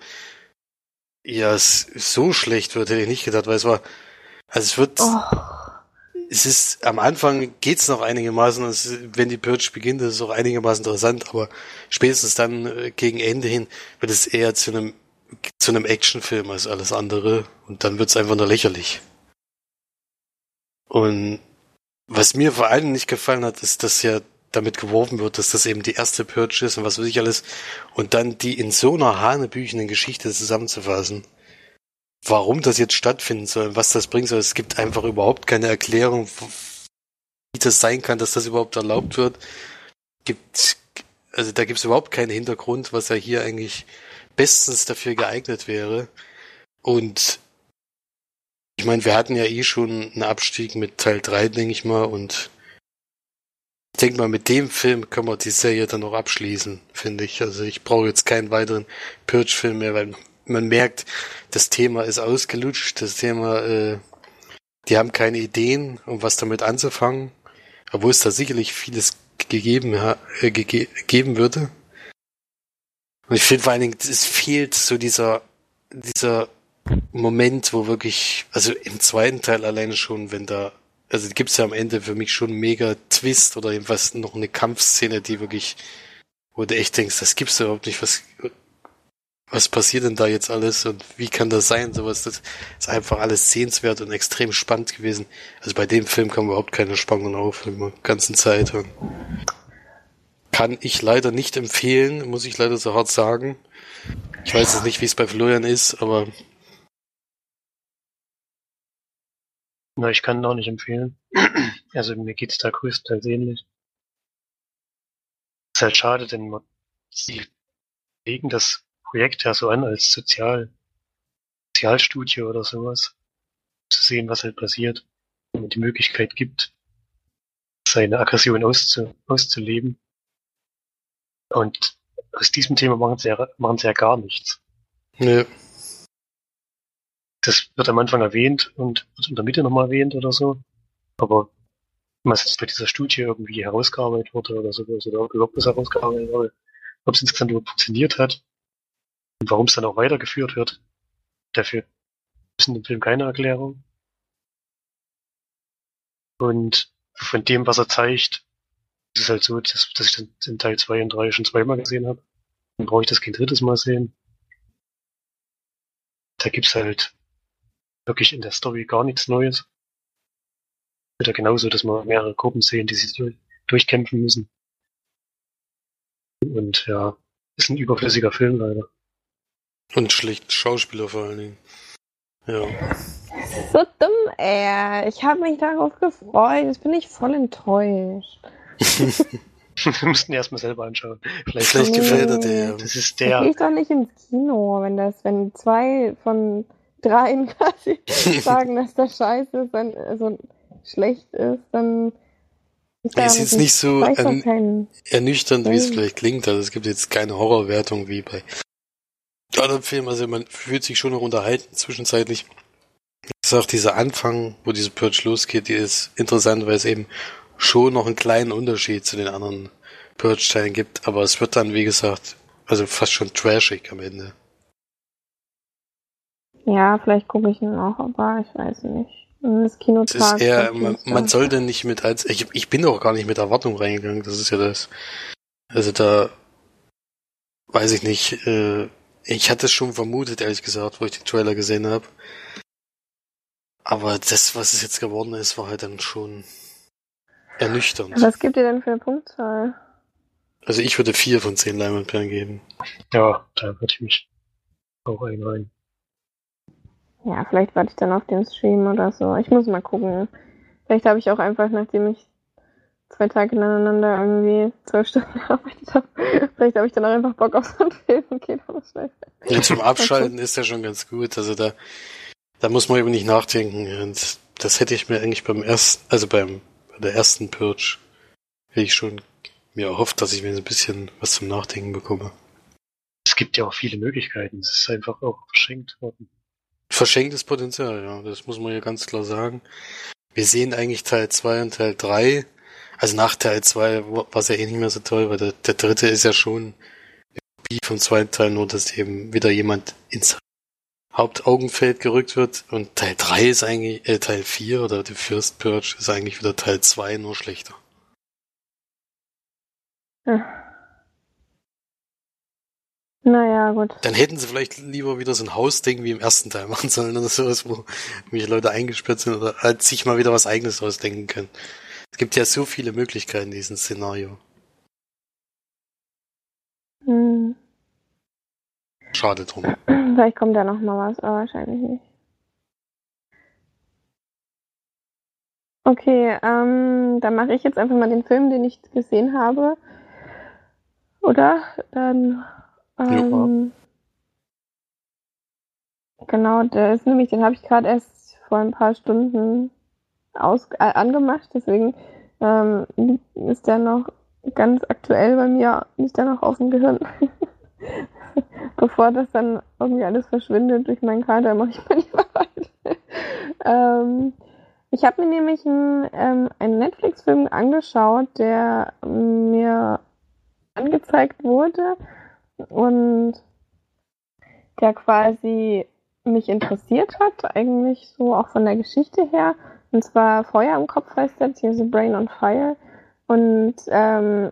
ja, es so schlecht wird, hätte ich nicht gedacht, weil es war, also es wird, Oh. es ist, am Anfang geht's noch einigermaßen, es, wenn die Purge beginnt, ist es auch einigermaßen interessant, aber spätestens dann äh, gegen Ende hin wird es eher zu einem, zu einem Actionfilm als alles andere und dann wird's einfach nur lächerlich. Und was mir vor allem nicht gefallen hat, ist, dass ja damit geworfen wird, dass das eben die erste Purge ist und was weiß ich alles und dann die in so einer hanebüchenden Geschichte zusammenzufassen warum das jetzt stattfinden soll, was das bringen soll. Es gibt einfach überhaupt keine Erklärung, wie das sein kann, dass das überhaupt erlaubt wird. Gibt, also da gibt es überhaupt keinen Hintergrund, was ja hier eigentlich bestens dafür geeignet wäre. Und ich meine, wir hatten ja eh schon einen Abstieg mit Teil 3, denke ich mal, und ich denke mal, mit dem Film können wir die Serie dann noch abschließen, finde ich. Also ich brauche jetzt keinen weiteren Purge-Film mehr, weil man merkt, das Thema ist ausgelutscht, das Thema, äh, die haben keine Ideen, um was damit anzufangen, obwohl es da sicherlich vieles gegeben, äh, gege geben würde. Und ich finde vor allen Dingen, es fehlt so dieser, dieser Moment, wo wirklich, also im zweiten Teil alleine schon, wenn da, also gibt's ja am Ende für mich schon mega Twist oder jedenfalls noch eine Kampfszene, die wirklich, wo du echt denkst, das gibt's überhaupt nicht, was, was passiert denn da jetzt alles und wie kann das sein? Sowas, das ist einfach alles sehenswert und extrem spannend gewesen. Also bei dem Film kam überhaupt keine Spannung auf in der ganzen Zeit. Und kann ich leider nicht empfehlen, muss ich leider so hart sagen. Ich weiß jetzt nicht, wie es bei Florian ist, aber Na, ich kann ihn auch nicht empfehlen. Also mir geht's da größtenteils ähnlich. Ist halt schade, denn man, sie legen das Projekt ja so an als Sozial, Sozialstudie oder sowas. Zu sehen, was halt passiert. Wenn man die Möglichkeit gibt, seine Aggression auszu, auszuleben. Und aus diesem Thema machen sie ja, machen sie ja gar nichts. ne, Das wird am Anfang erwähnt und wird in der Mitte nochmal erwähnt oder so. Aber was jetzt bei dieser Studie irgendwie herausgearbeitet wurde oder sowas, oder überhaupt was herausgearbeitet wurde, ob es insgesamt überhaupt funktioniert hat und warum es dann auch weitergeführt wird, dafür in dem Film keine Erklärung. Und von dem, was er zeigt, ist es halt so, dass, dass ich den, Teil 2 und 3 schon zweimal gesehen habe. Dann brauche ich das kein drittes Mal sehen. Da gibt's halt wirklich in der Story gar nichts Neues. Wieder genauso, dass wir mehrere Gruppen sehen, die sich durch, durchkämpfen müssen. Und ja, ist ein überflüssiger Film leider. Und schlecht Schauspieler vor allen Dingen. Ja. So dumm, ey. Ich habe mich darauf gefreut. Jetzt bin ich voll enttäuscht. Wir müssten erstmal selber anschauen. Vielleicht, Vielleicht gefällt er dir. das ist der, gehe ich doch nicht ins Kino, wenn das, wenn zwei von dreien quasi sagen, dass das scheiße ist, dann also schlecht ist, dann ist Es ist jetzt nicht so ernüchternd, wie es vielleicht klingt. Also es gibt jetzt keine Horrorwertung wie bei anderen Filmen. Also man fühlt sich schon noch unterhalten zwischenzeitlich. Wie gesagt, dieser Anfang, wo diese Purge losgeht, die ist interessant, weil es eben schon noch einen kleinen Unterschied zu den anderen Purge-Teilen gibt. Aber es wird dann, wie gesagt, also fast schon trashig am Ende. Ja, vielleicht gucke ich ihn auch, aber ich weiß nicht. Das Kino ist eher, man, man sollte nicht mit als, ich, ich bin auch gar nicht mit Erwartung reingegangen, das ist ja das. Also da, weiß ich nicht, äh, ich hatte es schon vermutet, ehrlich gesagt, wo ich den Trailer gesehen habe. Aber das, was es jetzt geworden ist, war halt dann schon ernüchternd. Was gibt ihr denn für eine Punktzahl? Also ich würde vier von zehn Leinwandperlen geben. ja, da würde ich mich auch einreihen. Ja, vielleicht warte ich dann auf den Stream oder so. Ich muss mal gucken. Vielleicht habe ich auch einfach, nachdem ich zwei Tage ineinander irgendwie zwölf Stunden gearbeitet habe, vielleicht habe ich dann auch einfach Bock auf so einen Film und gehe dann schnell. Ja, zum Abschalten ist ja schon ganz gut. Also da, da muss man eben nicht nachdenken. Und das hätte ich mir eigentlich beim ersten, also beim, bei der ersten Purge, hätte ich schon mir erhofft, dass ich mir so ein bisschen was zum Nachdenken bekomme. Es gibt ja auch viele Möglichkeiten. Es ist einfach auch verschenkt worden. Verschenktes Potenzial, ja, das muss man ja ganz klar sagen. Wir sehen eigentlich Teil 2 und Teil 3. Also nach Teil 2 war es ja eh nicht mehr so toll, weil der, der dritte ist ja schon wie vom zweiten Teil, nur dass eben wieder jemand ins Hauptaugenfeld gerückt wird. Und Teil 3 ist eigentlich, äh, Teil 4 oder The First Purge ist eigentlich wieder Teil 2, nur schlechter. Naja, gut. Dann hätten sie vielleicht lieber wieder so ein Hausding wie im ersten Teil machen sollen oder sowas, wo mich Leute eingesperrt sind oder halt sich mal wieder was eigenes ausdenken können. Es gibt ja so viele Möglichkeiten in diesem Szenario. Hm. Schade drum. Vielleicht kommt da noch mal was, aber wahrscheinlich nicht. Okay, ähm, dann mache ich jetzt einfach mal den Film, den ich gesehen habe. Oder? Dann. Ähm, Genau, der ist nämlich, den habe ich gerade erst vor ein paar Stunden aus, äh, angemacht, deswegen ähm, ist der noch ganz aktuell bei mir, ist der noch auf dem Gehirn. Bevor das dann irgendwie alles verschwindet durch meinen Kater, mache ich mal lieber weiter. ähm, ich habe mir nämlich einen, ähm, einen Netflix-Film angeschaut, der mir angezeigt wurde und der quasi mich interessiert hat, eigentlich so auch von der Geschichte her. Und zwar Feuer im Kopf heißt hier so Brain on Fire. Und ähm,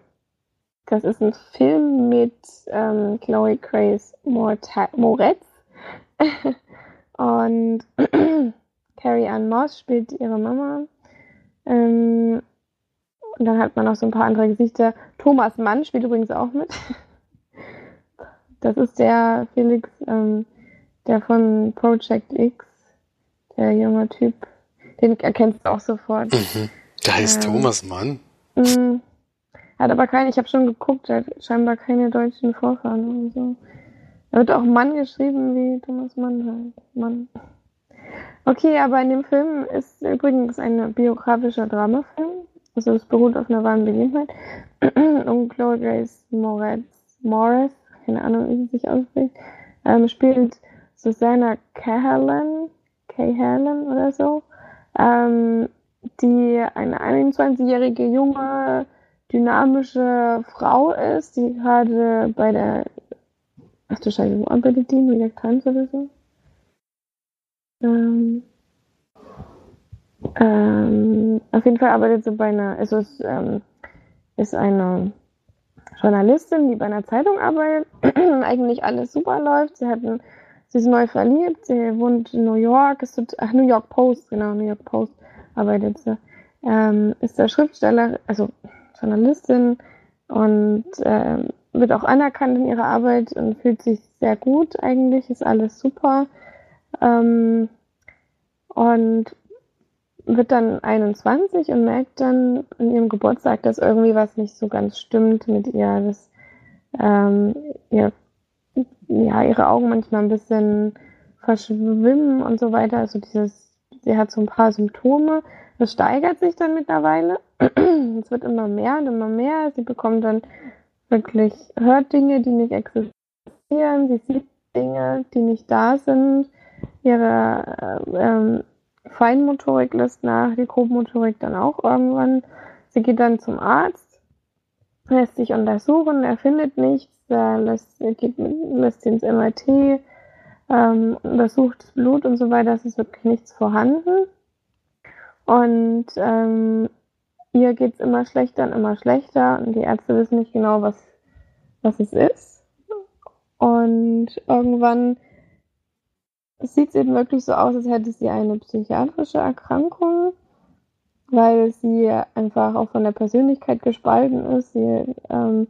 das ist ein Film mit ähm, Chloe Grace Moretz. und Carrie Ann Moss spielt ihre Mama. Ähm, und dann hat man noch so ein paar andere Gesichter. Thomas Mann spielt übrigens auch mit. Das ist der Felix, ähm, der von Project X, der junge Typ. Den erkennst du auch sofort. Mhm. Der heißt ähm, Thomas Mann. Mh, hat aber keine, ich habe schon geguckt, er hat scheinbar keine deutschen Vorfahren oder so. Er wird auch Mann geschrieben wie Thomas Mann halt. Mann. Okay, aber in dem Film ist übrigens ein biografischer Dramafilm. Also es beruht auf einer wahren Begebenheit. Und Chloe Grace Moretz, Morris, keine Ahnung, wie sie sich ausspricht, ähm, spielt Susanna Cahalan, Cahalan oder so, ähm, die eine 21-jährige junge, dynamische Frau ist, die gerade bei der, ach du Scheiße, wo arbeitet die? New York Times oder so? Ähm, ähm, auf jeden Fall arbeitet sie bei einer, es ähm, ist eine Journalistin, die bei einer Zeitung arbeitet, eigentlich alles super läuft. Sie hat ein, sie ist neu verliebt, sie wohnt in New York, ist dort, ach, New York Post, genau, New York Post arbeitet sie. Ähm, ist der Schriftsteller, also Journalistin und ähm, wird auch anerkannt in ihrer Arbeit und fühlt sich sehr gut eigentlich, ist alles super. Ähm, und wird dann 21 und merkt dann in ihrem Geburtstag, dass irgendwie was nicht so ganz stimmt mit ihr, dass ähm, ihr, ja, ihre Augen manchmal ein bisschen verschwimmen und so weiter. Also dieses, sie hat so ein paar Symptome. Das steigert sich dann mittlerweile. es wird immer mehr und immer mehr. Sie bekommt dann wirklich, hört Dinge, die nicht existieren. Sie sieht Dinge, die nicht da sind. Ihre äh, ähm, Feinmotorik lässt nach, die Grobmotorik dann auch irgendwann. Sie geht dann zum Arzt, lässt sich untersuchen, er findet nichts, er lässt, geht, sie ins MRT, ähm, untersucht das Blut und so weiter, es ist wirklich nichts vorhanden. Und ähm, ihr geht's immer schlechter und immer schlechter und die Ärzte wissen nicht genau, was, was es ist. Und irgendwann es sieht eben wirklich so aus, als hätte sie eine psychiatrische Erkrankung, weil sie einfach auch von der Persönlichkeit gespalten ist. Sie ähm,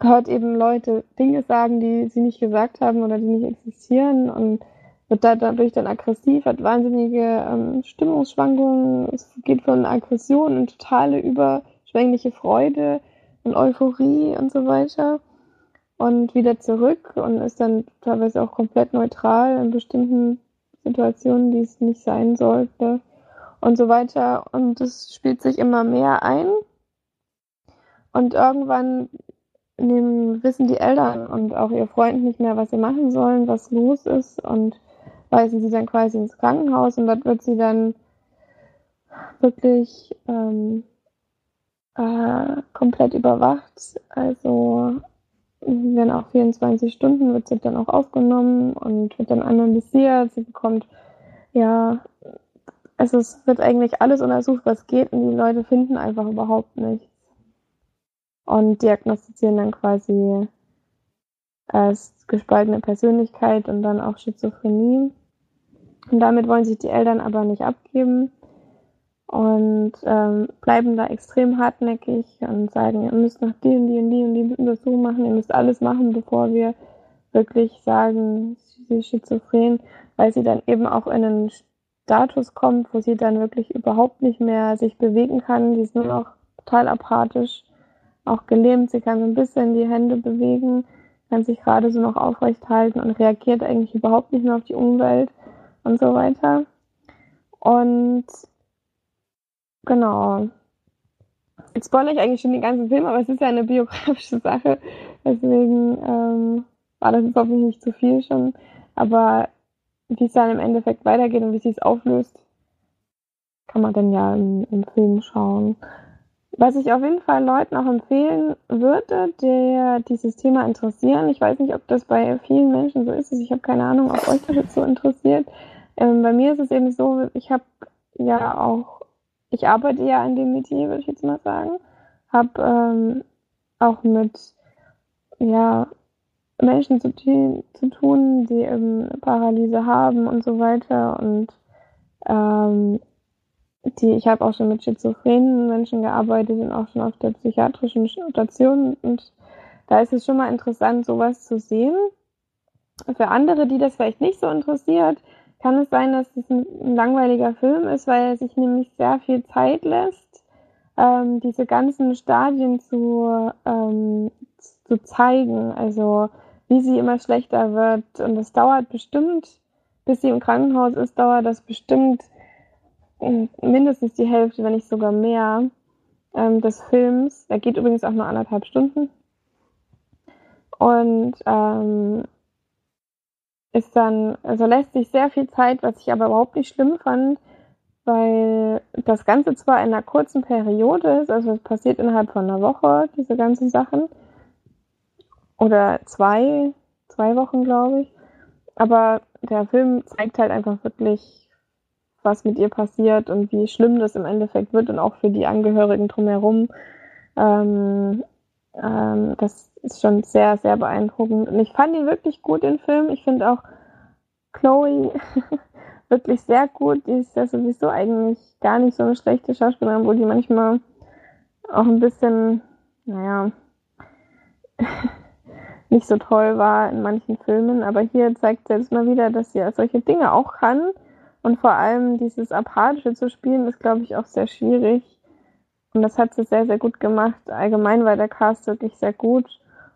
hört eben Leute Dinge sagen, die sie nicht gesagt haben oder die nicht existieren und wird da dadurch dann aggressiv, hat wahnsinnige ähm, Stimmungsschwankungen. Es geht von Aggression in totale überschwängliche Freude und Euphorie und so weiter und wieder zurück und ist dann teilweise auch komplett neutral in bestimmten Situationen, die es nicht sein sollte und so weiter. Und es spielt sich immer mehr ein. Und irgendwann nehmen, wissen die Eltern und auch ihr Freund nicht mehr, was sie machen sollen, was los ist und weisen sie dann quasi ins Krankenhaus und dort wird sie dann wirklich ähm, äh, komplett überwacht. Also sie werden auch 24 Stunden, wird sie dann auch aufgenommen und wird dann analysiert. Sie bekommt, ja, also es wird eigentlich alles untersucht, was geht und die Leute finden einfach überhaupt nichts. Und diagnostizieren dann quasi erst gespaltene Persönlichkeit und dann auch Schizophrenie. Und damit wollen sich die Eltern aber nicht abgeben und ähm, bleiben da extrem hartnäckig und sagen, ihr müsst noch die und die und die und die Untersuchung machen, ihr müsst alles machen, bevor wir wirklich sagen, sie ist schizophren, weil sie dann eben auch in einen Status kommt, wo sie dann wirklich überhaupt nicht mehr sich bewegen kann. Sie ist nur noch total apathisch, auch gelähmt. Sie kann so ein bisschen die Hände bewegen, kann sich gerade so noch aufrecht halten und reagiert eigentlich überhaupt nicht mehr auf die Umwelt und so weiter. Und Genau. Jetzt spoilere ich eigentlich schon den ganzen Film, aber es ist ja eine biografische Sache. Deswegen ähm, war das jetzt hoffentlich nicht zu viel schon. Aber wie es dann im Endeffekt weitergeht und wie sie es auflöst, kann man dann ja im, im Film schauen. Was ich auf jeden Fall Leuten auch empfehlen würde, der dieses Thema interessieren. Ich weiß nicht, ob das bei vielen Menschen so ist. Ich habe keine Ahnung, ob euch das so interessiert. Ähm, bei mir ist es eben so, ich habe ja auch, ich arbeite ja in dem Metier, würde ich jetzt mal sagen. Habe ähm, auch mit ja, Menschen zu, zu tun, die eben Paralyse haben und so weiter. Und ähm, die, ich habe auch schon mit schizophrenen Menschen gearbeitet und auch schon auf der psychiatrischen Station. Und da ist es schon mal interessant, sowas zu sehen. Für andere, die das vielleicht nicht so interessiert, kann es sein, dass es ein, langweiliger Film ist, weil er sich nämlich sehr viel Zeit lässt, ähm, diese ganzen Stadien zu, ähm, zu zeigen. Also wie sie immer schlechter wird. Und es dauert bestimmt, bis sie im Krankenhaus ist, dauert das bestimmt mindestens die Hälfte, wenn nicht sogar mehr, ähm, des Films. Er geht übrigens auch nur anderthalb Stunden. Und ähm, ist dann, also lässt sich sehr viel Zeit, was ich aber überhaupt nicht schlimm fand, weil das Ganze zwar in einer kurzen Periode ist, also es passiert innerhalb von einer Woche, diese ganzen Sachen, oder zwei, zwei Wochen, glaube ich. Aber der Film zeigt halt einfach wirklich, was mit ihr passiert und wie schlimm das im Endeffekt wird und auch für die Angehörigen drumherum. Ähm, ähm, das ist schon sehr, sehr beeindruckend. Und ich fand ihn wirklich gut, den Film. Ich finde auch Chloe wirklich sehr gut. Die ist ja sowieso eigentlich gar nicht so eine schlechte Schauspielerin, wo die manchmal auch ein bisschen, naja, nicht so toll war in manchen Filmen, aber hier zeigt sie jetzt mal wieder, dass sie solche Dinge auch kann. Und vor allem dieses Apathische zu spielen, ist, glaube ich, auch sehr schwierig. Und das hat sie sehr, sehr gut gemacht. Allgemein war der Cast wirklich sehr gut.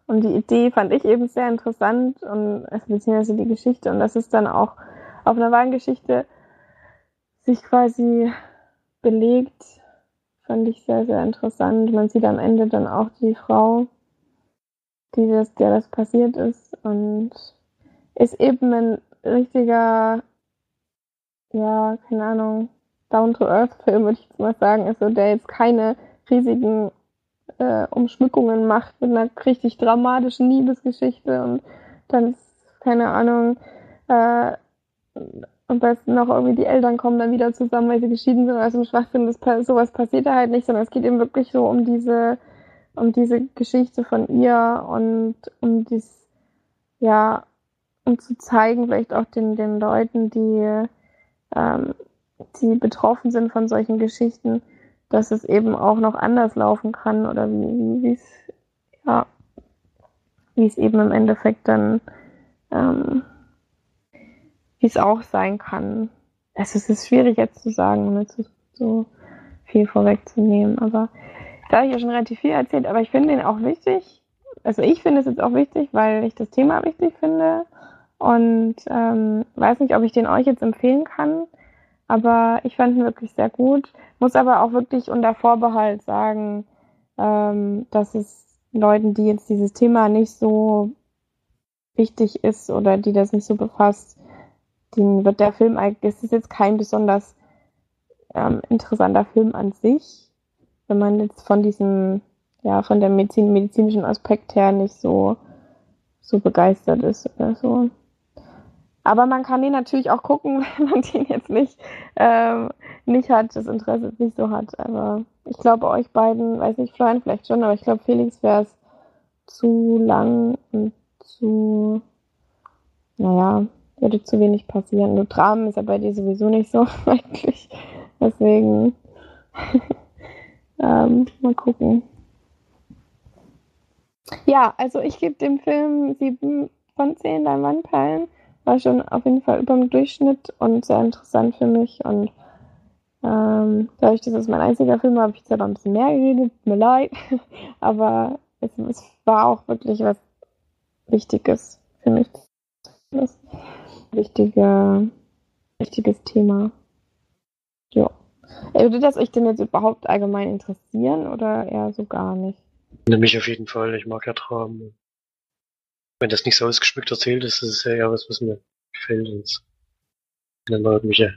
Und die Idee fand ich eben sehr interessant und also beziehungsweise die Geschichte. Und das ist dann auch auf einer wahren Geschichte sich quasi belegt, fand ich sehr, sehr interessant. Man sieht am Ende dann auch die Frau, die das, der das passiert ist und ist eben ein richtiger, ja, keine Ahnung, Down-to-Earth-Film, würde ich jetzt mal sagen, also der jetzt keine riesigen äh, Umschmückungen macht mit einer richtig dramatischen Liebesgeschichte und dann, keine Ahnung, äh, am besten noch irgendwie die Eltern kommen dann wieder zusammen, weil sie geschieden sind, also Schwachsinn, das, sowas passiert da halt nicht, sondern es geht eben wirklich so um diese um diese Geschichte von ihr und um dies, ja, um zu zeigen, vielleicht auch den, den Leuten, die, ähm, die betroffen sind von solchen Geschichten, dass es eben auch noch anders laufen kann oder wie, wie es, ja, eben im Endeffekt dann, ähm, wie es auch sein kann. Also es ist schwierig jetzt zu sagen, ohne zu, so viel vorwegzunehmen, aber da habe ich ja schon relativ viel erzählt, aber ich finde ihn auch wichtig. Also ich finde es jetzt auch wichtig, weil ich das Thema wichtig finde. Und ähm, weiß nicht, ob ich den euch jetzt empfehlen kann. Aber ich fand ihn wirklich sehr gut. Muss aber auch wirklich unter Vorbehalt sagen, ähm, dass es Leuten, die jetzt dieses Thema nicht so wichtig ist oder die das nicht so befasst, denen wird der Film eigentlich, es ist jetzt kein besonders ähm, interessanter Film an sich wenn man jetzt von diesem, ja, von der Medizin, medizinischen Aspekt her nicht so, so begeistert ist oder so. Aber man kann den natürlich auch gucken, wenn man den jetzt nicht, ähm, nicht hat, das Interesse nicht so hat. Aber ich glaube, euch beiden, weiß nicht, Florian vielleicht schon, aber ich glaube, Felix wäre es zu lang und zu, naja, würde zu wenig passieren. Nur Dramen ist ja bei dir sowieso nicht so eigentlich. Deswegen. Ähm, mal gucken. Ja, also ich gebe dem Film 7 von 10 Leinwandperlen. War schon auf jeden Fall über dem Durchschnitt und sehr interessant für mich. Und ähm, dadurch, dass es mein einziger Film war, habe ich jetzt aber ein bisschen mehr geredet. Tut mir leid. aber es, es, war auch wirklich was Wichtiges für mich. Das wichtige, wichtiges Thema. Ja. Würde das euch denn jetzt überhaupt allgemein interessieren oder eher so gar nicht? Mich auf jeden Fall. Ich mag ja Traum. Wenn das nicht so ausgeschmückt erzählt ist, ist es ja eher was, was mir gefällt. Und wenn dann irgendwelche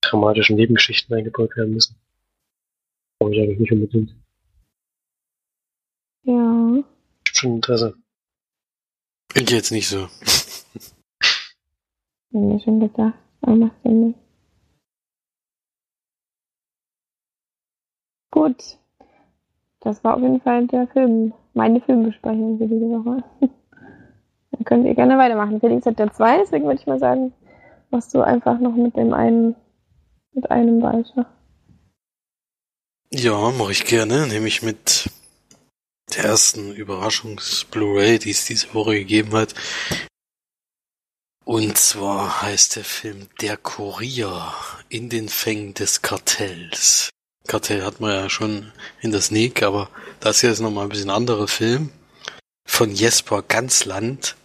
dramatischen Nebengeschichten eingebaut werden müssen. Brauche ich eigentlich nicht unbedingt. schon Interesse. Ich jetzt nicht so. Hab mir schon gedacht. Aber macht Sinn nicht. Gut. Das war auf jeden Fall der Film. Meine Filmbesprechung für diese Woche. Dann könnt ihr gerne weitermachen. Felix hat ja zwei, deswegen würde ich mal sagen, machst du einfach noch mit dem einen, mit einem weiter. Ja, mache ich gerne. Nämlich mit der ersten Überraschungs-Blu-ray, die es diese Woche gegeben hat. Und zwar heißt der Film Der Kurier in den Fängen des Kartells. Kartell hat man ja schon in der Sneak, aber das hier ist nochmal ein bisschen anderer Film. Von Jesper Gansland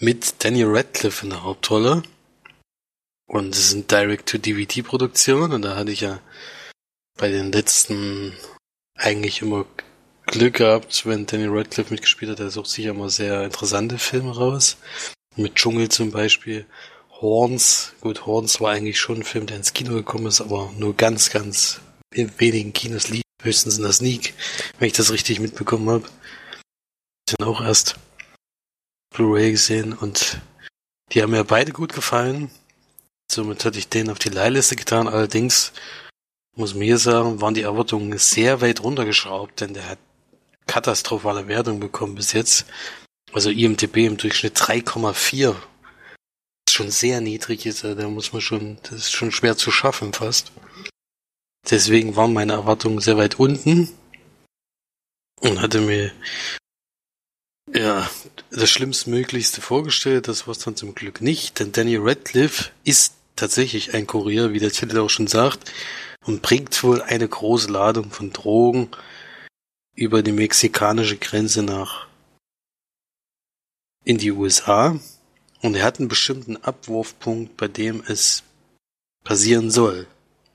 mit Daniel Radcliffe in der Hauptrolle. Und es ist eine Direct-to-DVD-Produktion und da hatte ich ja bei den letzten eigentlich immer Glück gehabt, wenn Daniel Radcliffe mitgespielt hat. Er sucht sich immer sehr interessante Filme raus. Mit Dschungel zum Beispiel. Horns. Gut, Horns war eigentlich schon ein Film, der ins Kino gekommen ist, aber nur ganz, ganz in wenigen Kinos lief. Höchstens in der Sneak, wenn ich das richtig mitbekommen habe. Habe auch erst Blu-ray gesehen und die haben mir beide gut gefallen. Somit hatte ich den auf die Leihliste getan. Allerdings muss mir sagen, waren die Erwartungen sehr weit runtergeschraubt, denn der hat katastrophale Wertung bekommen bis jetzt. Also IMDB im Durchschnitt 3,4. Schon sehr niedrig ist da muss man schon, das ist schon schwer zu schaffen fast. Deswegen waren meine Erwartungen sehr weit unten und hatte mir ja das Schlimmstmöglichste vorgestellt. Das war es dann zum Glück nicht, denn Danny Radcliffe ist tatsächlich ein Kurier, wie der Titel auch schon sagt, und bringt wohl eine große Ladung von Drogen über die mexikanische Grenze nach in die USA. Und er hat einen bestimmten Abwurfpunkt, bei dem es passieren soll.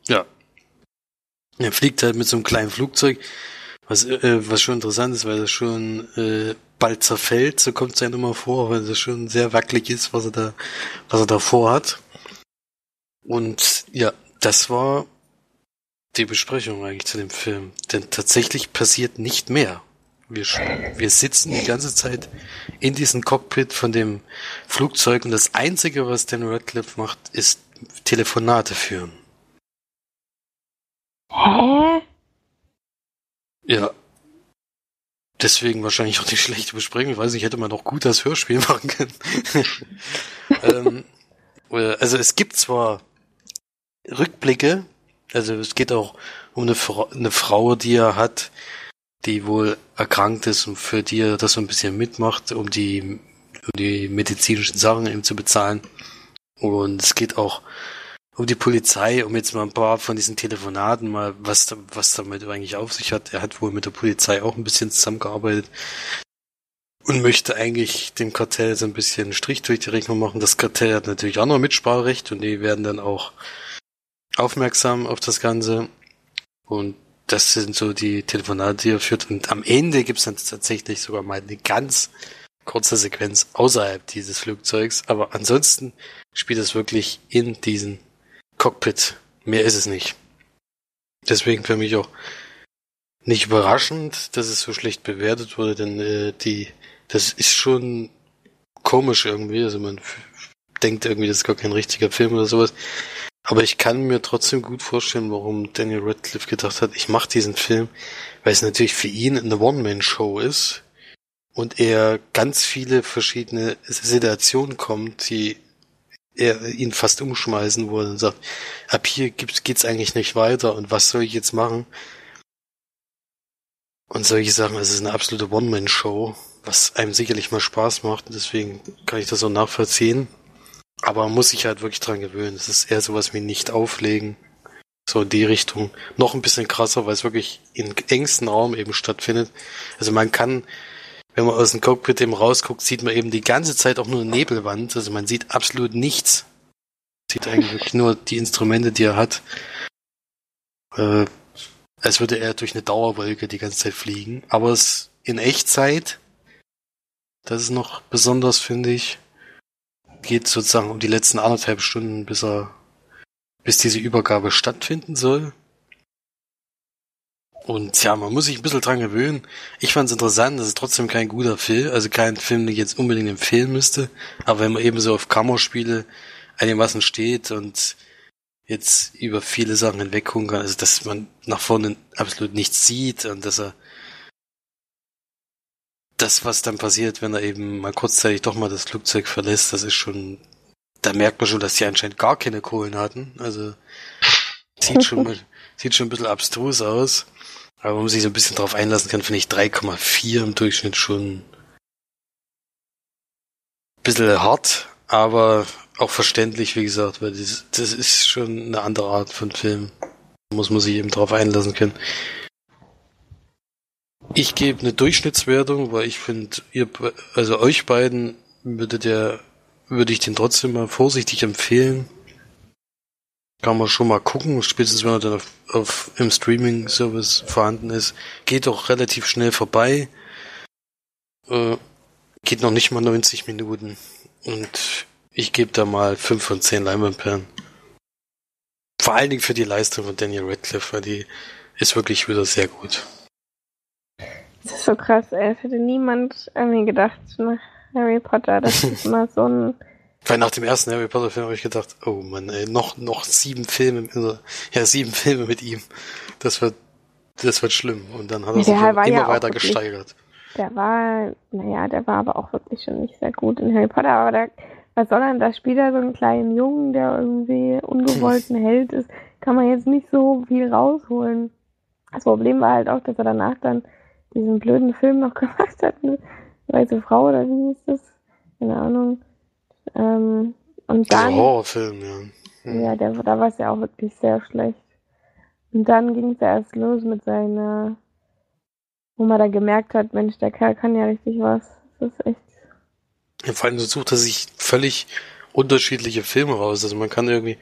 Ja, er fliegt halt mit so einem kleinen Flugzeug, was, äh, was schon interessant ist, weil das schon äh, bald zerfällt, so kommt es einem immer vor, weil das schon sehr wackelig ist, was er da, was er da vorhat. Und ja, das war die Besprechung eigentlich zu dem Film. Denn tatsächlich passiert nicht mehr. Wir, wir sitzen die ganze Zeit in diesem Cockpit von dem Flugzeug und das Einzige, was Dan Radcliffe macht, ist Telefonate führen. Hä? Ja. Deswegen wahrscheinlich auch die schlechte Besprechung. Ich weiß nicht, hätte man noch gut das Hörspiel machen können. ähm, also es gibt zwar Rückblicke, also es geht auch um eine, Fra eine Frau, die er hat, die wohl erkrankt ist und für die er das so ein bisschen mitmacht, um die, um die medizinischen Sachen eben zu bezahlen. Und es geht auch um die Polizei, um jetzt mal ein paar von diesen Telefonaten mal, was, was damit eigentlich auf sich hat. Er hat wohl mit der Polizei auch ein bisschen zusammengearbeitet und möchte eigentlich dem Kartell so ein bisschen Strich durch die Rechnung machen. Das Kartell hat natürlich auch noch Mitspracherecht und die werden dann auch aufmerksam auf das Ganze. Und das sind so die Telefonate, die er führt. Und am Ende gibt es dann tatsächlich sogar mal eine ganz kurze Sequenz außerhalb dieses Flugzeugs. Aber ansonsten spielt es wirklich in diesen Cockpit. Mehr ist es nicht. Deswegen für mich auch nicht überraschend, dass es so schlecht bewertet wurde, denn äh, die, das ist schon komisch irgendwie. Also man denkt irgendwie, das ist gar kein richtiger Film oder sowas. Aber ich kann mir trotzdem gut vorstellen, warum Daniel Radcliffe gedacht hat, ich mache diesen Film, weil es natürlich für ihn eine One-Man-Show ist und er ganz viele verschiedene Situationen kommt, die er ihn fast umschmeißen wollen und sagt, ab hier gibt's, geht's eigentlich nicht weiter und was soll ich jetzt machen? Und solche Sachen, es ist eine absolute One-Man-Show, was einem sicherlich mal Spaß macht deswegen kann ich das auch nachvollziehen. Aber man muss sich halt wirklich dran gewöhnen. Es ist eher sowas wie nicht auflegen. So in die Richtung. Noch ein bisschen krasser, weil es wirklich in engstem Raum eben stattfindet. Also man kann wenn man aus dem Cockpit eben rausguckt, sieht man eben die ganze Zeit auch nur eine Nebelwand. Also man sieht absolut nichts. Man sieht eigentlich nur die Instrumente, die er hat. Äh, als würde er durch eine Dauerwolke die ganze Zeit fliegen. Aber es in Echtzeit, das ist noch besonders, finde ich, geht sozusagen um die letzten anderthalb Stunden, bis er, bis diese Übergabe stattfinden soll. Und ja, man muss sich ein bisschen dran gewöhnen. Ich fand es interessant, das ist trotzdem kein guter Film, also kein Film, den ich jetzt unbedingt empfehlen müsste. Aber wenn man eben so auf Kammerspiele einigermaßen steht und jetzt über viele Sachen hinweggucken kann, also dass man nach vorne absolut nichts sieht und dass er das, was dann passiert, wenn er eben mal kurzzeitig doch mal das Flugzeug verlässt, das ist schon, da merkt man schon, dass die anscheinend gar keine Kohlen hatten. Also sieht schon, sieht schon ein bisschen abstrus aus. Aber wenn man sich so ein bisschen drauf einlassen kann, finde ich 3,4 im Durchschnitt schon ein bisschen hart, aber auch verständlich, wie gesagt, weil das, das ist schon eine andere Art von Film. Da muss man sich eben drauf einlassen können. Ich gebe eine Durchschnittswertung, weil ich finde, ihr, also euch beiden würde der, würde ich den trotzdem mal vorsichtig empfehlen. Kann man schon mal gucken, spätestens wenn er dann auf, auf im Streaming-Service vorhanden ist. Geht doch relativ schnell vorbei. Äh, geht noch nicht mal 90 Minuten. Und ich gebe da mal 5 von 10 Leinwandperlen. Vor allen Dingen für die Leistung von Daniel Radcliffe, weil die ist wirklich wieder sehr gut. Das ist so krass, ey. Es hätte niemand an mir gedacht nach Harry Potter. Das ist mal so ein. Weil nach dem ersten Harry Potter Film habe ich gedacht, oh man, ey, noch, noch sieben Filme, also, ja, sieben Filme mit ihm. Das wird, das wird schlimm. Und dann hat er sich immer ja weiter wirklich- gesteigert. Der war, naja, der war aber auch wirklich schon nicht sehr gut in Harry Potter. Aber da, was soll denn, da spielt er so einen kleinen Jungen, der irgendwie ungewollt ein Held ist. Kann man jetzt nicht so viel rausholen. Das Problem war halt auch, dass er danach dann diesen blöden Film noch gemacht hat. Ne? Weiße Frau oder wie hieß das? Keine Ahnung. Ähm, und Also dann. Horrorfilm, ja. Hm. Ja, der, da war es ja auch wirklich sehr schlecht. Und dann ging es ja erst los mit seiner, wo man da gemerkt hat, Mensch, der Kerl kann ja richtig was. Das ist echt. Ja, vor allem so sucht er sich völlig unterschiedliche Filme raus. Also man kann irgendwie,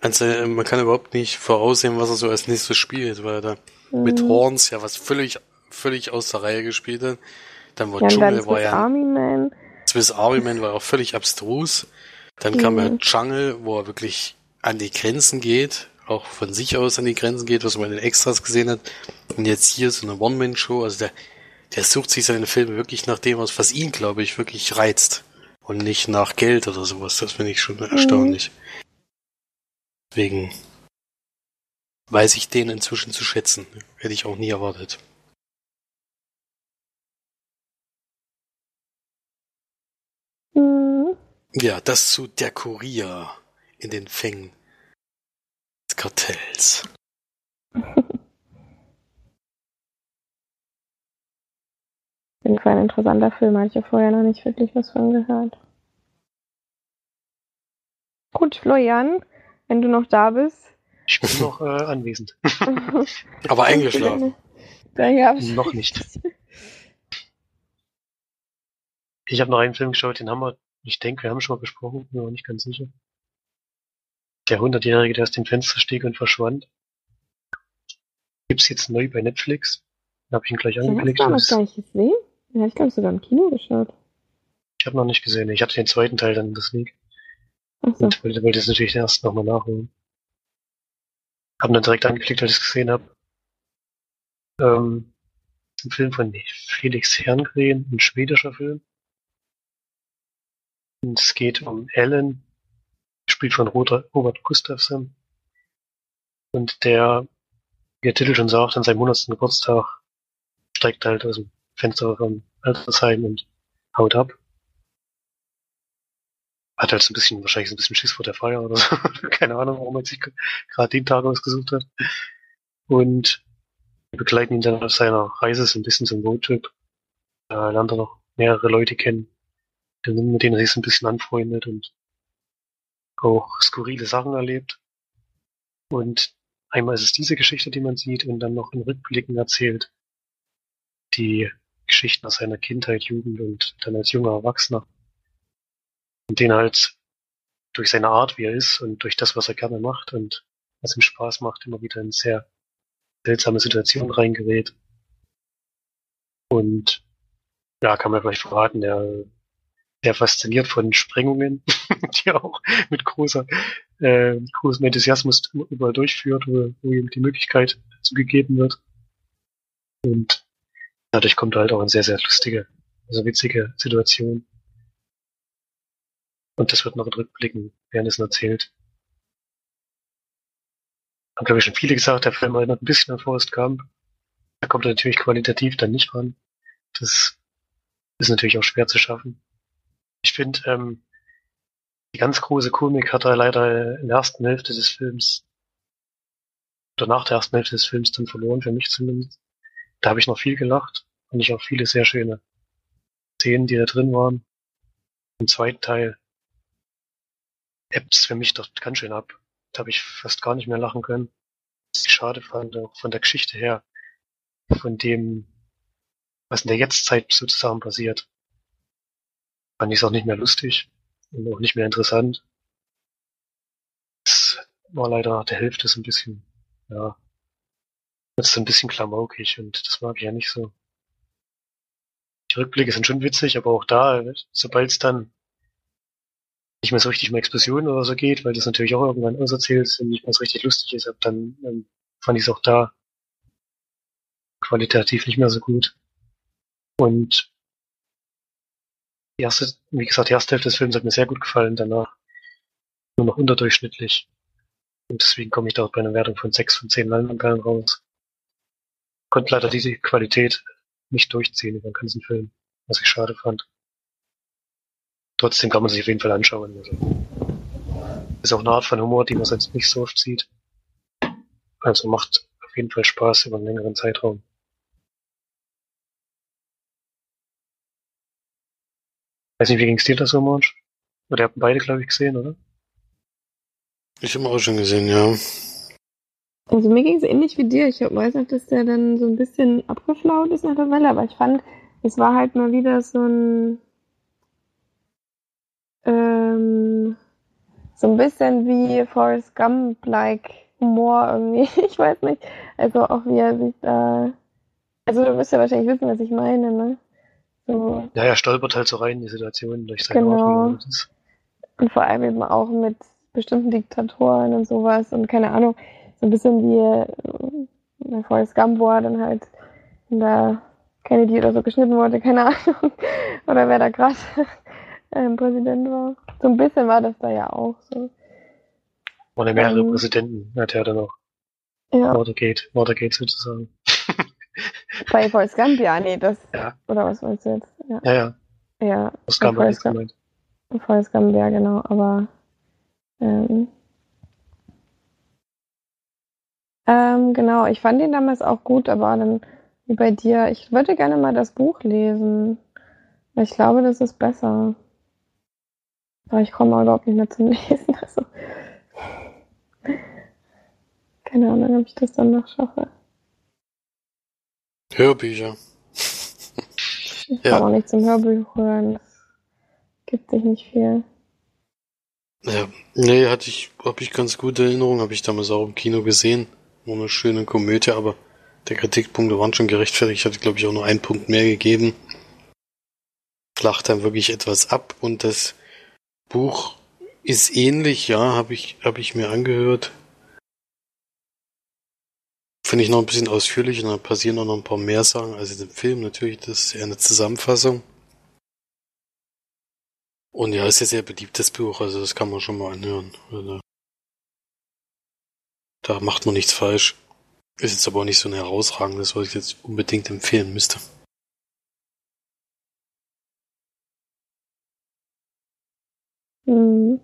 also man kann überhaupt nicht voraussehen, was er so als nächstes spielt, weil er da mit Mhm. Horns ja was völlig, völlig aus der Reihe gespielt hat. Dann war Ja, Dschungel war ja Army Man. Swiss Army Man war auch völlig abstrus. Dann kam ja Mhm. Jungle, wo er wirklich an die Grenzen geht, auch von sich aus an die Grenzen geht, was man in den Extras gesehen hat. Und jetzt hier so eine One-Man-Show, also der, der sucht sich seine Filme wirklich nach dem aus, was ihn, glaube ich, wirklich reizt. Und nicht nach Geld oder sowas. Das finde ich schon erstaunlich. Deswegen weiß ich den inzwischen zu schätzen. Hätte ich auch nie erwartet. Ja, das zu der Kurier in den Fängen des Kartells. Fall ein interessanter Film, hatte ich ja vorher noch nicht wirklich was von gehört. Gut, Florian, wenn du noch da bist. Ich bin noch äh, anwesend. Aber eingeschlafen. Ja. noch nicht. Ich habe noch einen Film geschaut, den haben wir, ich denke, wir haben schon mal besprochen, bin mir aber nicht ganz sicher. Der Hundertjährige, der aus dem Fenster stieg und verschwand. Gibt's jetzt neu bei Netflix. Da habe ich ihn gleich Den hast angeklickt. du noch Das- gar nicht gesehen? Den habe ich, glaube ich, sogar im Kino geschaut. Ich habe noch nicht gesehen. Ich hatte den zweiten Teil dann das League Achso. und wollte, wollte es natürlich erst nochmal nachholen. Hab dann direkt angeklickt, als ich es gesehen habe. Ähm, ein Film von Felix Herngren, ein schwedischer Film. Es geht um Ellen, gespielt von Robert, Gustafsson. Und der, wie der Titel schon sagt, an seinem 100. Geburtstag steigt halt aus dem Fenster vom Altersheim und haut ab. Hat halt so ein bisschen, wahrscheinlich so ein bisschen Schiss vor der Feier oder so. Keine Ahnung, warum er sich gerade den Tag ausgesucht hat. Und wir begleiten ihn dann auf seiner Reise so ein bisschen zum Roadtrip. Da lernt er noch mehrere Leute kennen, mit denen sich so ein bisschen anfreundet und auch skurrile Sachen erlebt. Und einmal ist es diese Geschichte, die man sieht, und dann noch in Rückblicken erzählt die Geschichten aus seiner Kindheit, Jugend und dann als junger Erwachsener. Und den halt durch seine Art, wie er ist und durch das, was er gerne macht und was ihm Spaß macht, immer wieder in sehr seltsame Situationen reingerät. Und ja, kann man vielleicht verraten, der sehr fasziniert von Sprengungen, die er auch mit großer, äh, großem Enthusiasmus überall durchführt, wo, wo ihm die Möglichkeit dazu gegeben wird. Und dadurch kommt halt auch eine sehr, sehr lustige, also witzige Situation. Und das wird noch in Rückblicken währenddessen erzählt. Haben, glaube ich, schon viele gesagt, der Film erinnert ein bisschen an Forrest Gump. Da kommt er natürlich qualitativ dann nicht ran. Das ist natürlich auch schwer zu schaffen. Ich finde, ähm, die ganz große Komik hat er leider in der ersten Hälfte des Films oder nach der ersten Hälfte des Films dann verloren, für mich zumindest. Da habe ich noch viel gelacht und ich auch viele sehr schöne Szenen, die da drin waren. Im zweiten Teil ebbt es für mich doch ganz schön ab. Da habe ich fast gar nicht mehr lachen können. Was ich schade fand, auch von der Geschichte her, von dem, was in der Jetztzeit sozusagen passiert. Fand ich es auch nicht mehr lustig und auch nicht mehr interessant. Es war leider nach der Hälfte so ein bisschen, ja, jetzt ein bisschen klamaukig und das mag ich ja nicht so. Die Rückblicke sind schon witzig, aber auch da, sobald es dann nicht mehr so richtig um Explosionen oder so geht, weil das natürlich auch irgendwann auserzählt und nicht mehr so richtig lustig ist, dann ähm, fand ich es auch da qualitativ nicht mehr so gut. Und die erste, wie gesagt, die erste Hälfte des Films hat mir sehr gut gefallen, danach nur noch unterdurchschnittlich. Und deswegen komme ich da auch bei einer Wertung von 6 von 10 Leinwandperlen raus. Konnte leider diese Qualität nicht durchziehen über den ganzen Film, was ich schade fand. Trotzdem kann man sich auf jeden Fall anschauen. Also, ist auch eine Art von Humor, die man sonst nicht so oft sieht. Also macht auf jeden Fall Spaß über einen längeren Zeitraum. Weiß nicht, wie ging's dir da so, Marsch? Oder habt beide, glaube ich, gesehen, oder? Ich habe auch schon gesehen, ja. Also mir ging es ähnlich wie dir. Ich weiß noch, dass der dann so ein bisschen abgeflaut ist nach der Welle, aber ich fand, es war halt mal wieder so ein ähm, so ein bisschen wie Forrest Gump-like Humor irgendwie. Ich weiß nicht. Also auch wie er sich da. Also du wirst ja wahrscheinlich wissen, was ich meine, ne? So. Ja, er stolpert halt so rein in die Situation durch seine genau. Und vor allem eben auch mit bestimmten Diktatoren und sowas und keine Ahnung, so ein bisschen wie bei Forrest Gump, wo er dann halt in der Kennedy oder so geschnitten wurde, keine Ahnung. oder wer da gerade ähm, Präsident war. So ein bisschen war das da ja auch so. Oder mehrere ähm, Präsidenten hat er dann auch. Ja. Watergate, Watergate sozusagen. Bei Forrest Gump, ja, nee, das. Ja. Oder was meinst du jetzt? Ja, ja. Ja, ja Forrest Gump, Forrest Gump, Forrest Gump, ja, genau, aber. Ähm, ähm, genau, ich fand ihn damals auch gut, aber dann wie bei dir, ich würde gerne mal das Buch lesen. Ich glaube, das ist besser. Aber ich komme überhaupt nicht mehr zum Lesen. Also. Keine Ahnung, ob ich das dann noch schaffe. Hörbücher. Ich ja. komme auch nicht zum Hörbuch hören. Gibt sich nicht viel. Ja, nee, hatte ich, habe ich ganz gute Erinnerungen, habe ich damals auch im Kino gesehen. War eine schöne Komödie, aber der Kritikpunkte waren schon gerechtfertigt. Ich hatte, glaube ich, auch nur einen Punkt mehr gegeben. Flacht dann wirklich etwas ab und das Buch ist ähnlich, ja, habe ich, hab ich mir angehört. Finde ich noch ein bisschen ausführlicher, da passieren auch noch ein paar mehr Sachen als in dem Film. Natürlich, das ist eher eine Zusammenfassung. Und ja, ist ja sehr beliebtes Buch, also das kann man schon mal anhören. Also, da macht man nichts falsch. Ist jetzt aber auch nicht so ein herausragendes, was ich jetzt unbedingt empfehlen müsste. Mhm.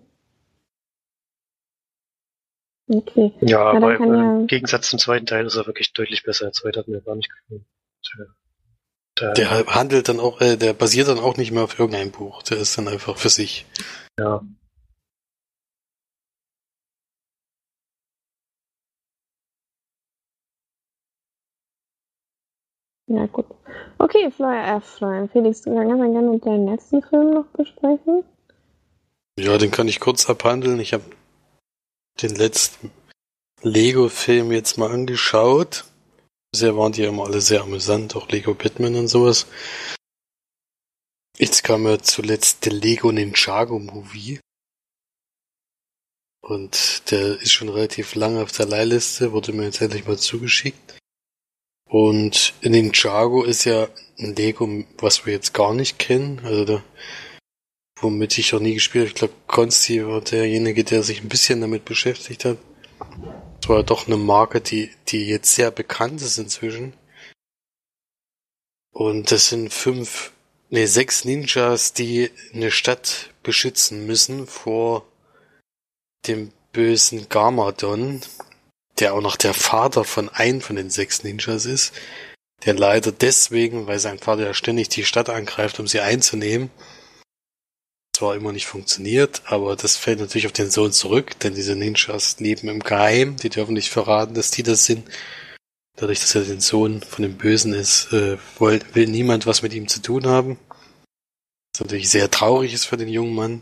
Okay. Ja, aber im ja... Gegensatz zum zweiten Teil ist er wirklich deutlich besser. Der zweite hat mir gar nicht gefallen. Der, der handelt dann auch, äh, der basiert dann auch nicht mehr auf irgendeinem Buch. Der ist dann einfach für sich. Ja. Ja, gut. Okay, Florian, äh, Florian, Felix, du kannst dann gerne deinen letzten Film noch besprechen. Ja, den kann ich kurz abhandeln. Ich habe den letzten Lego-Film jetzt mal angeschaut. Bisher waren die ja immer alle sehr amüsant, auch Lego Batman und sowas. Jetzt kam ja zuletzt der Lego Ninjago Movie. Und der ist schon relativ lange auf der Leihliste, wurde mir jetzt endlich mal zugeschickt. Und Ninjago ist ja ein Lego, was wir jetzt gar nicht kennen. Also da, womit ich auch nie gespielt habe. Ich glaube, Konsti war derjenige, der sich ein bisschen damit beschäftigt hat. Es war doch eine Marke, die, die jetzt sehr bekannt ist inzwischen. Und das sind fünf, nee, sechs Ninjas, die eine Stadt beschützen müssen vor dem bösen Garmadon, der auch noch der Vater von einem von den sechs Ninjas ist, der leider deswegen, weil sein Vater ja ständig die Stadt angreift, um sie einzunehmen, zwar immer nicht funktioniert, aber das fällt natürlich auf den Sohn zurück, denn diese Ninjas leben im Geheim, die dürfen nicht verraten, dass die das sind. Dadurch, dass er den Sohn von dem Bösen ist, äh, will, niemand was mit ihm zu tun haben. Was natürlich sehr traurig ist für den jungen Mann.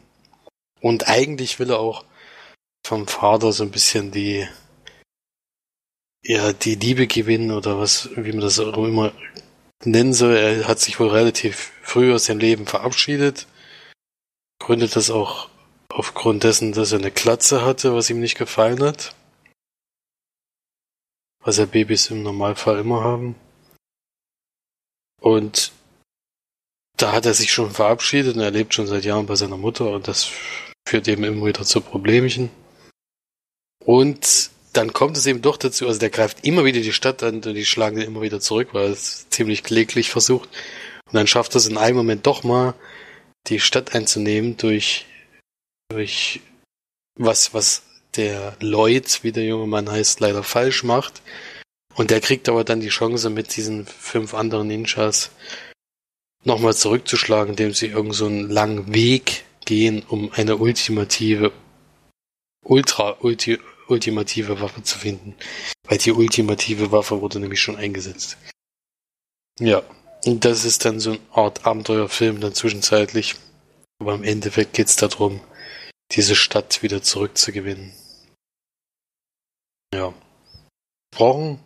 Und eigentlich will er auch vom Vater so ein bisschen die, ja, die Liebe gewinnen oder was, wie man das auch immer nennen soll. Er hat sich wohl relativ früh aus dem Leben verabschiedet. Gründet das auch aufgrund dessen, dass er eine Klatze hatte, was ihm nicht gefallen hat. Was ja Babys im Normalfall immer haben. Und da hat er sich schon verabschiedet und er lebt schon seit Jahren bei seiner Mutter und das führt eben immer wieder zu Problemchen. Und dann kommt es eben doch dazu, also der greift immer wieder die Stadt an und die schlagen ihn immer wieder zurück, weil er es ziemlich kläglich versucht. Und dann schafft er es in einem Moment doch mal, die Stadt einzunehmen durch, durch was, was der Lloyd, wie der junge Mann heißt, leider falsch macht. Und der kriegt aber dann die Chance, mit diesen fünf anderen Ninjas nochmal zurückzuschlagen, indem sie irgend so einen langen Weg gehen, um eine ultimative, ultra, ulti, ultimative Waffe zu finden. Weil die ultimative Waffe wurde nämlich schon eingesetzt. Ja, das ist dann so eine Art Abenteuerfilm dann zwischenzeitlich. Aber im Endeffekt geht es darum, diese Stadt wieder zurückzugewinnen. Ja. Brauchen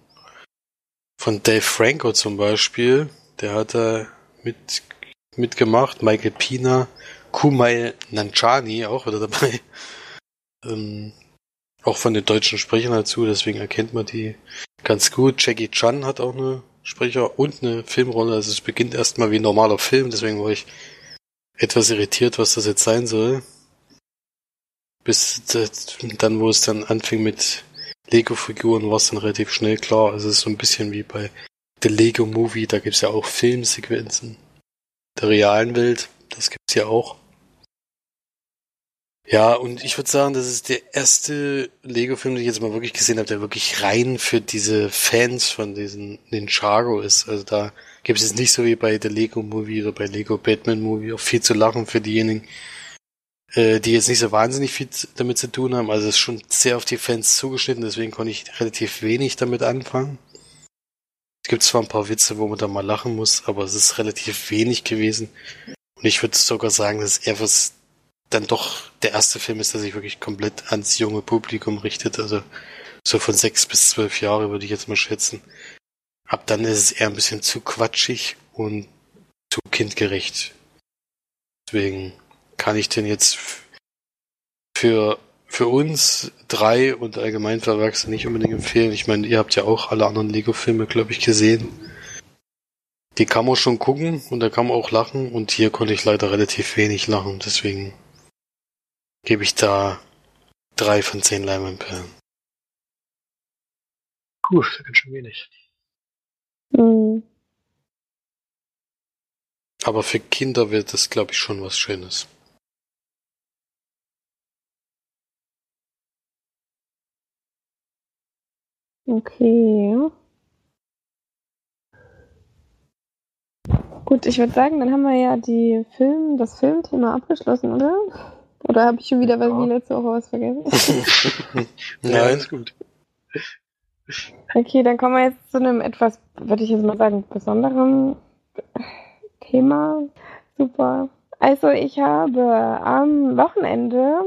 von Dave Franco zum Beispiel, der hat da mit, mitgemacht, Michael Pina, Kumail Nanchani auch wieder dabei. Ähm, auch von den deutschen Sprechern dazu, deswegen erkennt man die ganz gut. Jackie Chan hat auch eine Sprecher und eine Filmrolle. Also es beginnt erstmal wie ein normaler Film, deswegen war ich etwas irritiert, was das jetzt sein soll. Bis dann, wo es dann anfing mit Lego-Figuren, war es dann relativ schnell klar. Also es ist so ein bisschen wie bei The Lego Movie, da gibt es ja auch Filmsequenzen der realen Welt. Das gibt's ja auch. Ja, und ich würde sagen, das ist der erste Lego-Film, den ich jetzt mal wirklich gesehen habe, der wirklich rein für diese Fans von diesen Ninjago ist. Also da gibt es jetzt nicht so wie bei der Lego Movie oder bei Lego Batman Movie auch viel zu lachen für diejenigen, äh, die jetzt nicht so wahnsinnig viel damit zu tun haben. Also es ist schon sehr auf die Fans zugeschnitten, deswegen konnte ich relativ wenig damit anfangen. Es gibt zwar ein paar Witze, wo man da mal lachen muss, aber es ist relativ wenig gewesen. Und ich würde sogar sagen, dass er was dann doch der erste Film ist, der sich wirklich komplett ans junge Publikum richtet. Also so von sechs bis zwölf Jahre würde ich jetzt mal schätzen. Ab dann ist es eher ein bisschen zu quatschig und zu kindgerecht. Deswegen kann ich den jetzt für, für uns drei und allgemein für Erwachsene nicht unbedingt empfehlen. Ich meine, ihr habt ja auch alle anderen Lego-Filme, glaube ich, gesehen. Die kann man schon gucken und da kann man auch lachen und hier konnte ich leider relativ wenig lachen, deswegen gebe ich da drei von zehn Leinwandperlen. Puh, das ist ganz schön wenig. Mhm. Aber für Kinder wird das, glaube ich, schon was Schönes. Okay. Gut, ich würde sagen, dann haben wir ja die Film, das Filmthema abgeschlossen, oder? Oder habe ich schon wieder Ja. wie letzte Woche was vergessen? Nein, ist gut. Okay, dann kommen wir jetzt zu einem etwas, würde ich jetzt mal sagen, besonderen Thema. Super. Also ich habe am Wochenende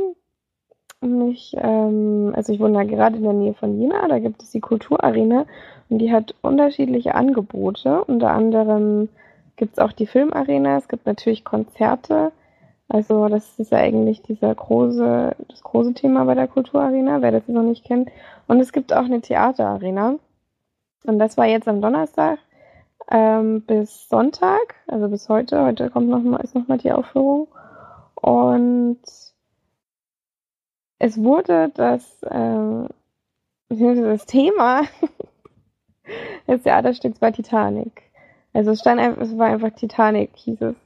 mich, ähm, also ich wohne da gerade in der Nähe von Jena, da gibt es die Kulturarena und die hat unterschiedliche Angebote. Unter anderem gibt es auch die Filmarena, es gibt natürlich Konzerte. Also das ist ja eigentlich dieser große, das große Thema bei der Kulturarena, wer das noch nicht kennt. Und es gibt auch eine Theaterarena. Und das war jetzt am Donnerstag ähm, bis Sonntag, also bis heute. Heute kommt noch mal, ist nochmal die Aufführung. Und es wurde das, äh, das Thema des Theaterstücks war Titanic. Also es stand es war einfach Titanic, hieß es.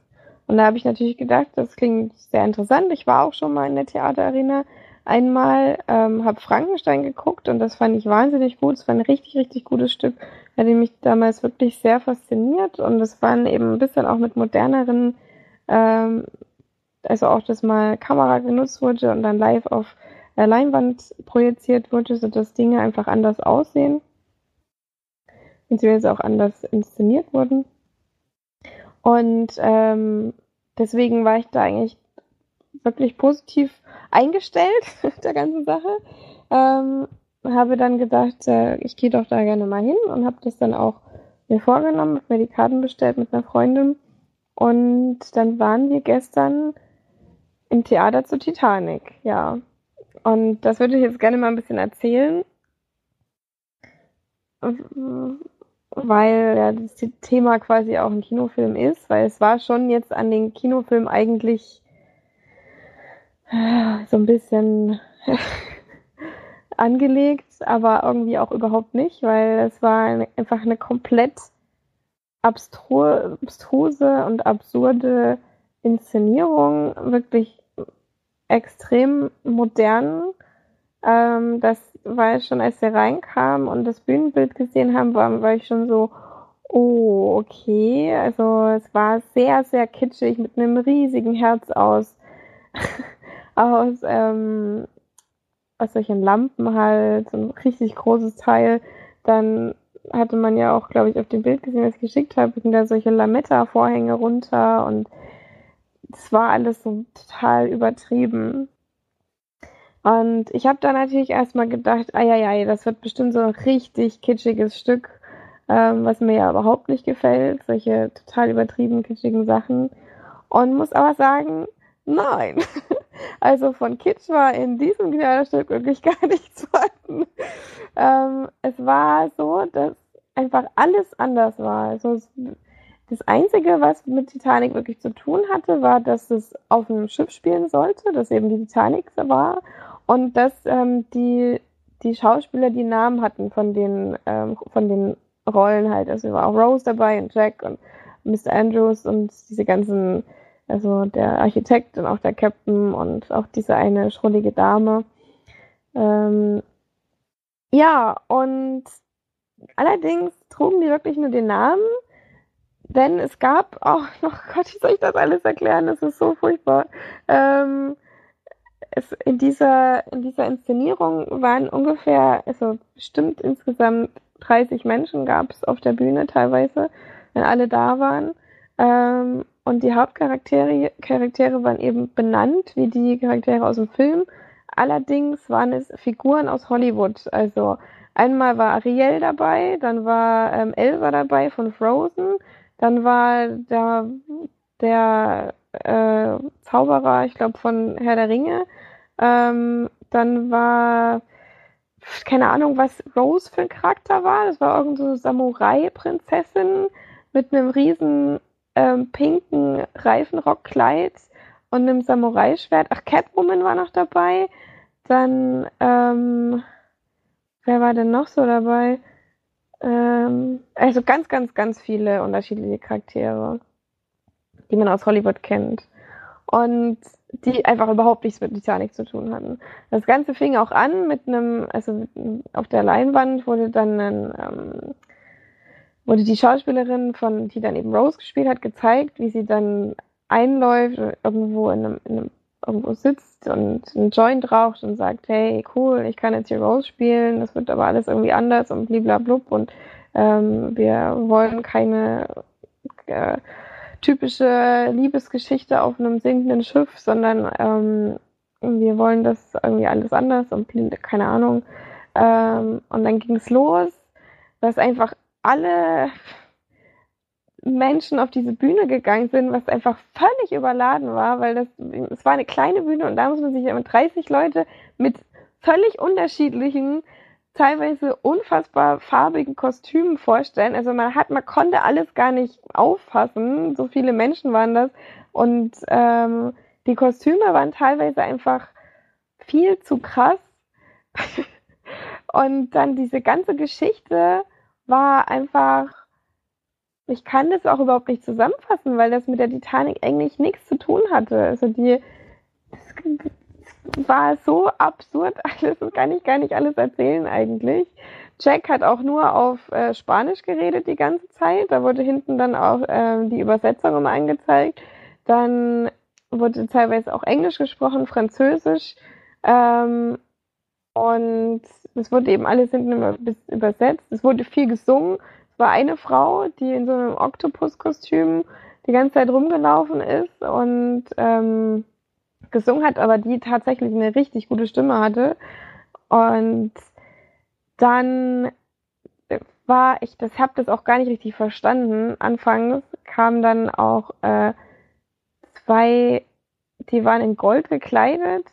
Und da habe ich natürlich gedacht, das klingt sehr interessant. Ich war auch schon mal in der Theaterarena einmal, ähm, habe Frankenstein geguckt und das fand ich wahnsinnig gut. Es war ein richtig, richtig gutes Stück. Hat mich damals wirklich sehr fasziniert und es waren eben ein bisschen auch mit moderneren, ähm, also auch, dass mal Kamera genutzt wurde und dann live auf der Leinwand projiziert wurde, sodass Dinge einfach anders aussehen beziehungsweise auch anders inszeniert wurden. Und ähm, deswegen war ich da eigentlich wirklich positiv eingestellt der ganzen Sache. Ähm, habe dann gedacht, äh, ich gehe doch da gerne mal hin und habe das dann auch mir vorgenommen, habe mir die Karten bestellt mit einer Freundin. Und dann waren wir gestern im Theater zu Titanic, ja. Und das würde ich jetzt gerne mal ein bisschen erzählen weil ja das Thema quasi auch ein Kinofilm ist, weil es war schon jetzt an den Kinofilm eigentlich äh, so ein bisschen angelegt, aber irgendwie auch überhaupt nicht, weil es war einfach eine komplett abstruse und absurde Inszenierung, wirklich extrem modern. Ähm, das weil schon als wir reinkamen und das Bühnenbild gesehen haben, war, war ich schon so, oh, okay. Also es war sehr, sehr kitschig mit einem riesigen Herz aus, aus, ähm, aus solchen Lampen halt, so ein richtig großes Teil. Dann hatte man ja auch, glaube ich, auf dem Bild gesehen, was ich geschickt habe, sind da solche Lametta-Vorhänge runter und es war alles so total übertrieben. Und ich habe da natürlich erstmal gedacht, ja, das wird bestimmt so ein richtig kitschiges Stück, ähm, was mir ja überhaupt nicht gefällt, solche total übertrieben kitschigen Sachen. Und muss aber sagen, nein. Also von Kitsch war in diesem Theaterstück wirklich gar nichts vorhanden. Ähm, es war so, dass einfach alles anders war. Also das Einzige, was mit Titanic wirklich zu tun hatte, war, dass es auf einem Schiff spielen sollte, dass eben die Titanic war und dass ähm, die, die Schauspieler die Namen hatten von den, ähm, von den Rollen halt. Also war auch Rose dabei und Jack und Mr. Andrews und diese ganzen, also der Architekt und auch der Captain und auch diese eine schrullige Dame. Ähm, ja, und allerdings trugen die wirklich nur den Namen, denn es gab auch noch, Gott, wie soll ich das alles erklären? Das ist so furchtbar. Ähm, es in dieser, in dieser Inszenierung waren ungefähr, also bestimmt insgesamt 30 Menschen gab es auf der Bühne teilweise, wenn alle da waren. Ähm, und die Hauptcharaktere Charaktere waren eben benannt, wie die Charaktere aus dem Film. Allerdings waren es Figuren aus Hollywood. Also einmal war Ariel dabei, dann war ähm, Elsa dabei von Frozen, dann war da der äh, Zauberer, ich glaube von Herr der Ringe, ähm, dann war, keine Ahnung, was Rose für ein Charakter war. Das war irgendeine so Samurai-Prinzessin mit einem riesen ähm, pinken Reifenrockkleid und einem Samurai-Schwert. Ach, Catwoman war noch dabei. Dann, ähm, wer war denn noch so dabei? Ähm, also ganz, ganz, ganz viele unterschiedliche Charaktere, die man aus Hollywood kennt. Und die einfach überhaupt nichts mit Titanic zu tun hatten. Das Ganze fing auch an mit einem, also auf der Leinwand wurde dann ein, ähm, wurde die Schauspielerin von, die dann eben Rose gespielt hat, gezeigt, wie sie dann einläuft, irgendwo in einem, in einem irgendwo sitzt und einen Joint raucht und sagt, hey, cool, ich kann jetzt hier Rose spielen, das wird aber alles irgendwie anders und bliblablub und ähm, wir wollen keine äh, typische Liebesgeschichte auf einem sinkenden Schiff, sondern ähm, wir wollen das irgendwie alles anders und keine Ahnung. Ähm, und dann ging es los, dass einfach alle Menschen auf diese Bühne gegangen sind, was einfach völlig überladen war, weil das es war eine kleine Bühne und da muss man sich ja mit 30 Leute mit völlig unterschiedlichen teilweise unfassbar farbigen Kostümen vorstellen. Also man hat, man konnte alles gar nicht auffassen. So viele Menschen waren das. Und ähm, die Kostüme waren teilweise einfach viel zu krass. Und dann diese ganze Geschichte war einfach, ich kann das auch überhaupt nicht zusammenfassen, weil das mit der Titanic eigentlich nichts zu tun hatte. Also die, das war so absurd alles, das kann ich gar nicht alles erzählen eigentlich. Jack hat auch nur auf äh, Spanisch geredet die ganze Zeit. Da wurde hinten dann auch äh, die Übersetzung immer angezeigt. Dann wurde teilweise auch Englisch gesprochen, Französisch. Ähm, und es wurde eben alles hinten übersetzt. Es wurde viel gesungen. War eine Frau, die in so einem Oktopus-Kostüm die ganze Zeit rumgelaufen ist und ähm, gesungen hat, aber die tatsächlich eine richtig gute Stimme hatte. Und dann war ich, das habe das auch gar nicht richtig verstanden. Anfangs kamen dann auch äh, zwei, die waren in Gold gekleidet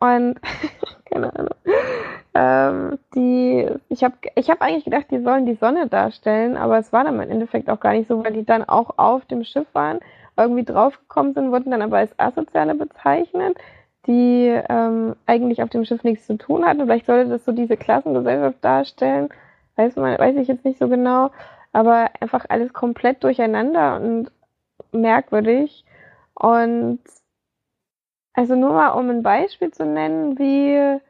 und keine Ahnung. Ähm, die, ich habe ich hab eigentlich gedacht, die sollen die Sonne darstellen, aber es war dann im Endeffekt auch gar nicht so, weil die dann auch auf dem Schiff waren, irgendwie draufgekommen sind, wurden dann aber als Asoziale bezeichnet, die ähm, eigentlich auf dem Schiff nichts zu tun hatten. Vielleicht sollte das so diese Klassengesellschaft darstellen, weiß man, weiß ich jetzt nicht so genau, aber einfach alles komplett durcheinander und merkwürdig. Und also nur mal, um ein Beispiel zu nennen, wie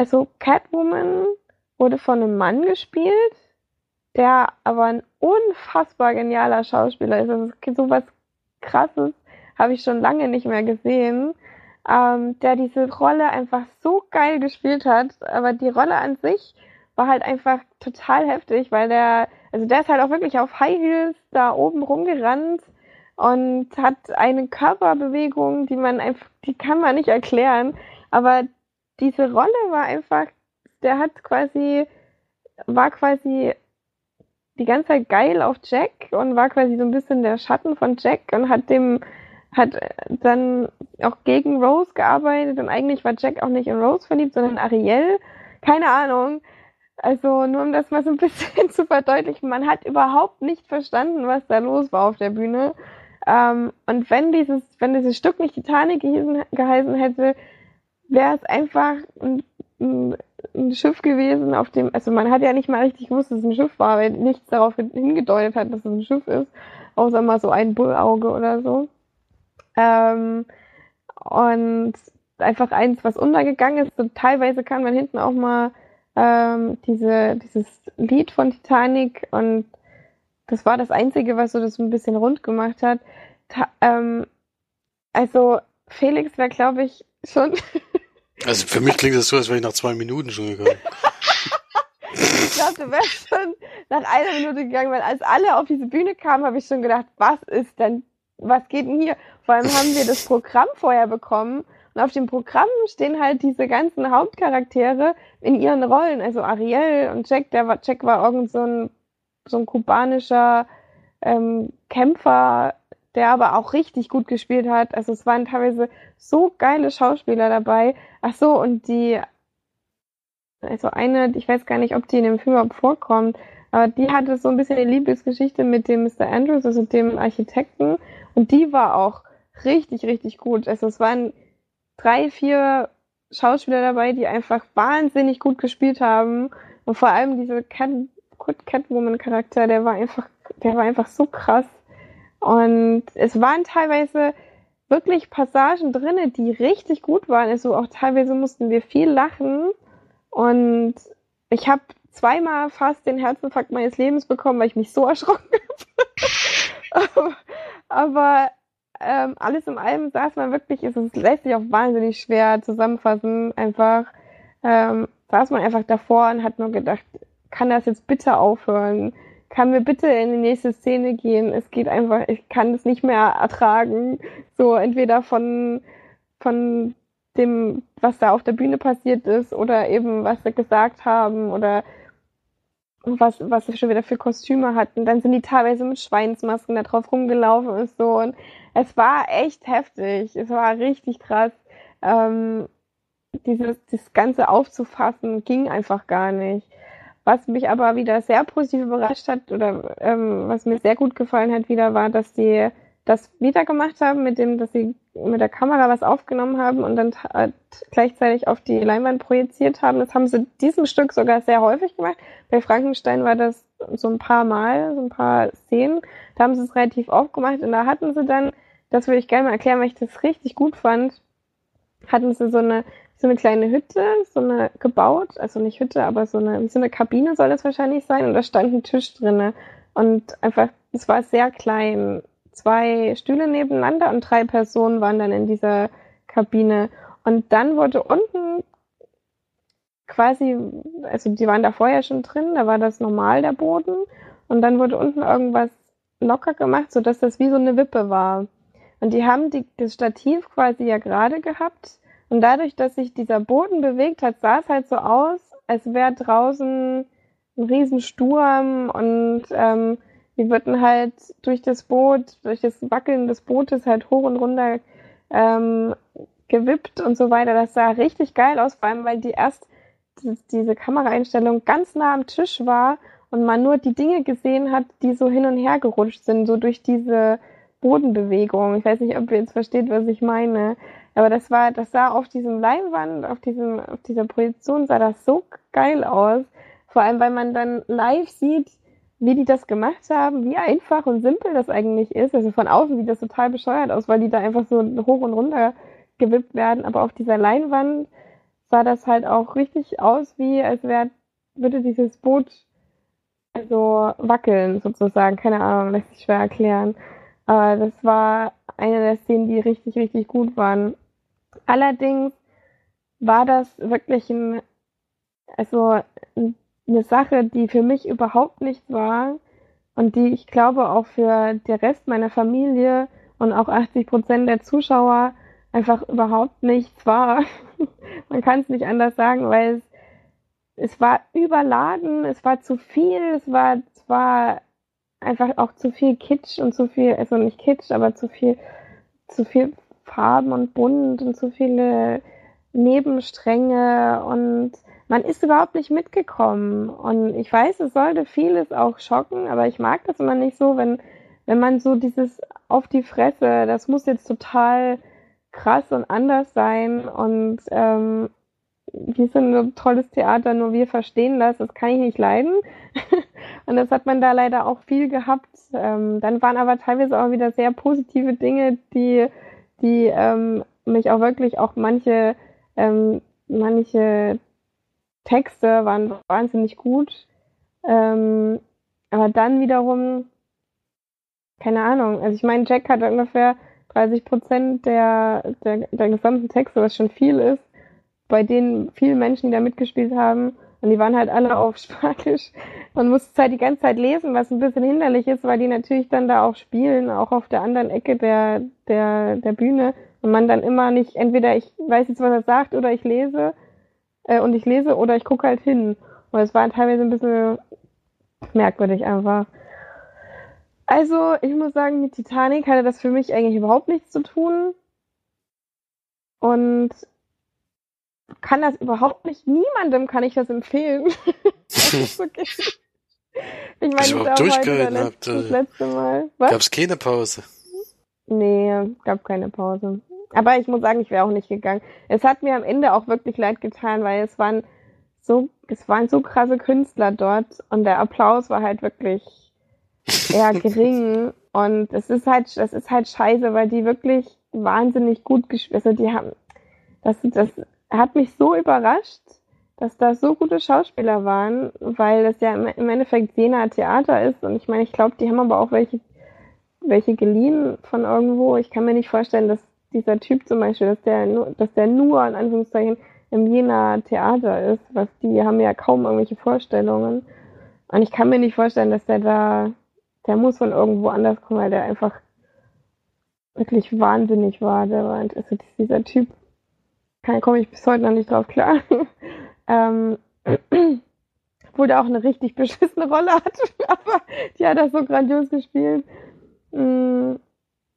also Catwoman wurde von einem Mann gespielt, der aber ein unfassbar genialer Schauspieler ist. Also so was krasses habe ich schon lange nicht mehr gesehen. Ähm, der diese Rolle einfach so geil gespielt hat, aber die Rolle an sich war halt einfach total heftig, weil der, also der ist halt auch wirklich auf High Heels da oben rumgerannt und hat eine Körperbewegung, die man einfach, die kann man nicht erklären, aber diese Rolle war einfach, der hat quasi, war quasi die ganze Zeit geil auf Jack und war quasi so ein bisschen der Schatten von Jack und hat dem, hat dann auch gegen Rose gearbeitet und eigentlich war Jack auch nicht in Rose verliebt, sondern in Ariel. Keine Ahnung. Also nur um das mal so ein bisschen zu verdeutlichen, man hat überhaupt nicht verstanden, was da los war auf der Bühne. Ähm, und wenn dieses, wenn dieses Stück nicht Titanic geheißen, geheißen hätte, wäre es einfach ein, ein, ein, Schiff gewesen, auf dem, also man hat ja nicht mal richtig gewusst, dass es ein Schiff war, weil nichts darauf hingedeutet hat, dass es ein Schiff ist, außer mal so ein Bullauge oder so. Ähm, und einfach eins, was untergegangen ist. So, teilweise kann man hinten auch mal ähm, diese, dieses Lied von Titanic und das war das Einzige, was so das ein bisschen rund gemacht hat. Ta ähm, also Felix wäre, glaube ich, schon. also für mich klingt das so, als wäre ich nach zwei Minuten schon gegangen. ich glaube, du wärst schon nach einer Minute gegangen, weil als alle auf diese Bühne kamen, habe ich schon gedacht, was ist denn, was geht denn hier? Vor allem haben wir das Programm vorher bekommen und auf dem Programm stehen halt diese ganzen Hauptcharaktere in ihren Rollen. Also Ariel und Jack, der war, Jack war irgend so ein so ein kubanischer ähm, Kämpfer, der aber auch richtig gut gespielt hat. Also es waren teilweise so geile Schauspieler dabei. Ach so, und die, also eine, ich weiß gar nicht, ob die in dem Film überhaupt vorkommt, aber die hatte so ein bisschen eine Liebesgeschichte mit dem Mr. Andrews, also dem Architekten. Und die war auch richtig, richtig gut. Also es waren drei, vier Schauspieler dabei, die einfach wahnsinnig gut gespielt haben. Und vor allem diese Cat Catwoman-Charakter, der war einfach, der war einfach so krass. Und es waren teilweise wirklich Passagen drinne, die richtig gut waren. Also auch teilweise mussten wir viel lachen. Und ich habe zweimal fast den Herzinfarkt meines Lebens bekommen, weil ich mich so erschrocken habe. aber, ähm, alles in allem saß man wirklich, es lässt sich auch wahnsinnig schwer zusammenfassen, einfach ähm, saß man einfach davor und hat nur gedacht, kann das jetzt bitte aufhören? Kann mir bitte in die nächste Szene gehen? Es geht einfach, ich kann es nicht mehr ertragen. So entweder von, von dem, was da auf der Bühne passiert ist oder eben, was sie gesagt haben oder was, was sie schon wieder für Kostüme hatten. Dann sind die teilweise mit Schweinsmasken da drauf rumgelaufen und so. Und es war echt heftig. Es war richtig krass. Ähm, dieses, das Ganze aufzufassen, ging einfach gar nicht. Was mich aber wieder sehr positiv überrascht hat oder ähm, was mir sehr gut gefallen hat wieder, war, dass die das wieder gemacht haben, mit dem, dass sie mit der Kamera was aufgenommen haben und dann gleichzeitig auf die Leinwand projiziert haben. Das haben sie diesem Stück sogar sehr häufig gemacht. Bei Frankenstein war das so ein paar Mal, so ein paar Szenen. Da haben sie es relativ oft gemacht und da hatten sie dann, das würde ich gerne mal erklären, weil ich das richtig gut fand, hatten sie so eine so eine kleine Hütte, so eine gebaut, also nicht Hütte, aber so eine, so eine Kabine soll das wahrscheinlich sein. Und da stand ein Tisch drinne. Und einfach, es war sehr klein, zwei Stühle nebeneinander und drei Personen waren dann in dieser Kabine. Und dann wurde unten quasi, also die waren da vorher schon drin, da war das normal der Boden. Und dann wurde unten irgendwas locker gemacht, so dass das wie so eine Wippe war. Und die haben die, das Stativ quasi ja gerade gehabt und dadurch, dass sich dieser Boden bewegt hat, sah es halt so aus, als wäre draußen ein Riesensturm und ähm, die würden halt durch das Boot, durch das Wackeln des Bootes halt hoch und runter ähm, gewippt und so weiter. Das sah richtig geil aus, vor allem weil die erst diese Kameraeinstellung ganz nah am Tisch war und man nur die Dinge gesehen hat, die so hin und her gerutscht sind, so durch diese Bodenbewegung. Ich weiß nicht, ob ihr jetzt versteht, was ich meine. Aber das war, das sah auf diesem Leinwand, auf diesem, auf dieser Projektion sah das so geil aus. Vor allem, weil man dann live sieht, wie die das gemacht haben, wie einfach und simpel das eigentlich ist. Also von außen sieht das total bescheuert aus, weil die da einfach so hoch und runter gewippt werden. Aber auf dieser Leinwand sah das halt auch richtig aus, wie als wäre, würde dieses Boot also wackeln sozusagen. Keine Ahnung, lässt sich schwer erklären. Aber das war eine der Szenen, die richtig, richtig gut waren. Allerdings war das wirklich ein, also eine Sache, die für mich überhaupt nicht war und die ich glaube auch für den Rest meiner Familie und auch 80 Prozent der Zuschauer einfach überhaupt nichts war. Man kann es nicht anders sagen, weil es, es war überladen, es war zu viel, es war, es war einfach auch zu viel Kitsch und zu viel, also nicht Kitsch, aber zu viel, zu viel Farben und bunt und zu viele Nebenstränge und man ist überhaupt nicht mitgekommen. Und ich weiß, es sollte vieles auch schocken, aber ich mag das immer nicht so, wenn, wenn man so dieses auf die Fresse, das muss jetzt total krass und anders sein und ähm, wir sind ein tolles Theater, nur wir verstehen das, das kann ich nicht leiden. und das hat man da leider auch viel gehabt. Ähm, dann waren aber teilweise auch wieder sehr positive Dinge, die, die ähm, mich auch wirklich auch manche, ähm, manche Texte waren wahnsinnig gut. Ähm, aber dann wiederum, keine Ahnung, also ich meine, Jack hat ungefähr 30 Prozent der, der, der gesamten Texte, was schon viel ist bei denen viele Menschen, die da mitgespielt haben, und die waren halt alle auf Spanisch. Man muss es halt die ganze Zeit lesen, was ein bisschen hinderlich ist, weil die natürlich dann da auch spielen, auch auf der anderen Ecke der, der, der Bühne. Und man dann immer nicht, entweder ich weiß jetzt, was er sagt, oder ich lese, äh, und ich lese, oder ich gucke halt hin. Und es war teilweise ein bisschen merkwürdig einfach. Also, ich muss sagen, mit Titanic hatte das für mich eigentlich überhaupt nichts zu tun. Und kann das überhaupt nicht. Niemandem kann ich das empfehlen. das ist okay. Ich meine, ich das durchgehalten habt, das letzte Mal. Gab es keine Pause? Nee, gab keine Pause. Aber ich muss sagen, ich wäre auch nicht gegangen. Es hat mir am Ende auch wirklich leid getan, weil es waren so, es waren so krasse Künstler dort und der Applaus war halt wirklich eher gering. und es ist halt, das ist halt scheiße, weil die wirklich wahnsinnig gut gespielt, also die haben, das, das hat mich so überrascht, dass da so gute Schauspieler waren, weil das ja im Endeffekt Jena Theater ist. Und ich meine, ich glaube, die haben aber auch welche, welche geliehen von irgendwo. Ich kann mir nicht vorstellen, dass dieser Typ zum Beispiel, dass der nur, dass der nur in Anführungszeichen im Jena Theater ist, was die haben ja kaum irgendwelche Vorstellungen. Und ich kann mir nicht vorstellen, dass der da, der muss von irgendwo anders kommen, weil der einfach wirklich wahnsinnig war. Der war, also dieser Typ komme ich bis heute noch nicht drauf klar. ähm, obwohl der auch eine richtig beschissene Rolle hat, aber die hat er so grandios gespielt. Mm,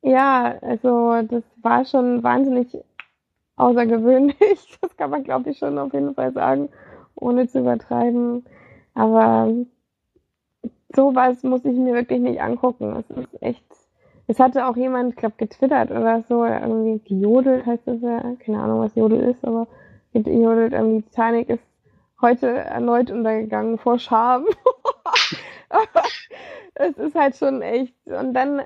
ja, also das war schon wahnsinnig außergewöhnlich. Das kann man, glaube ich, schon auf jeden Fall sagen, ohne zu übertreiben. Aber sowas muss ich mir wirklich nicht angucken. Es ist echt. Es hatte auch jemand, ich glaube, getwittert oder so, irgendwie gejodelt heißt das ja. Keine Ahnung, was Jodel ist, aber gejodelt, irgendwie Titanic ist heute erneut untergegangen vor Scham. es ist halt schon echt. Und dann,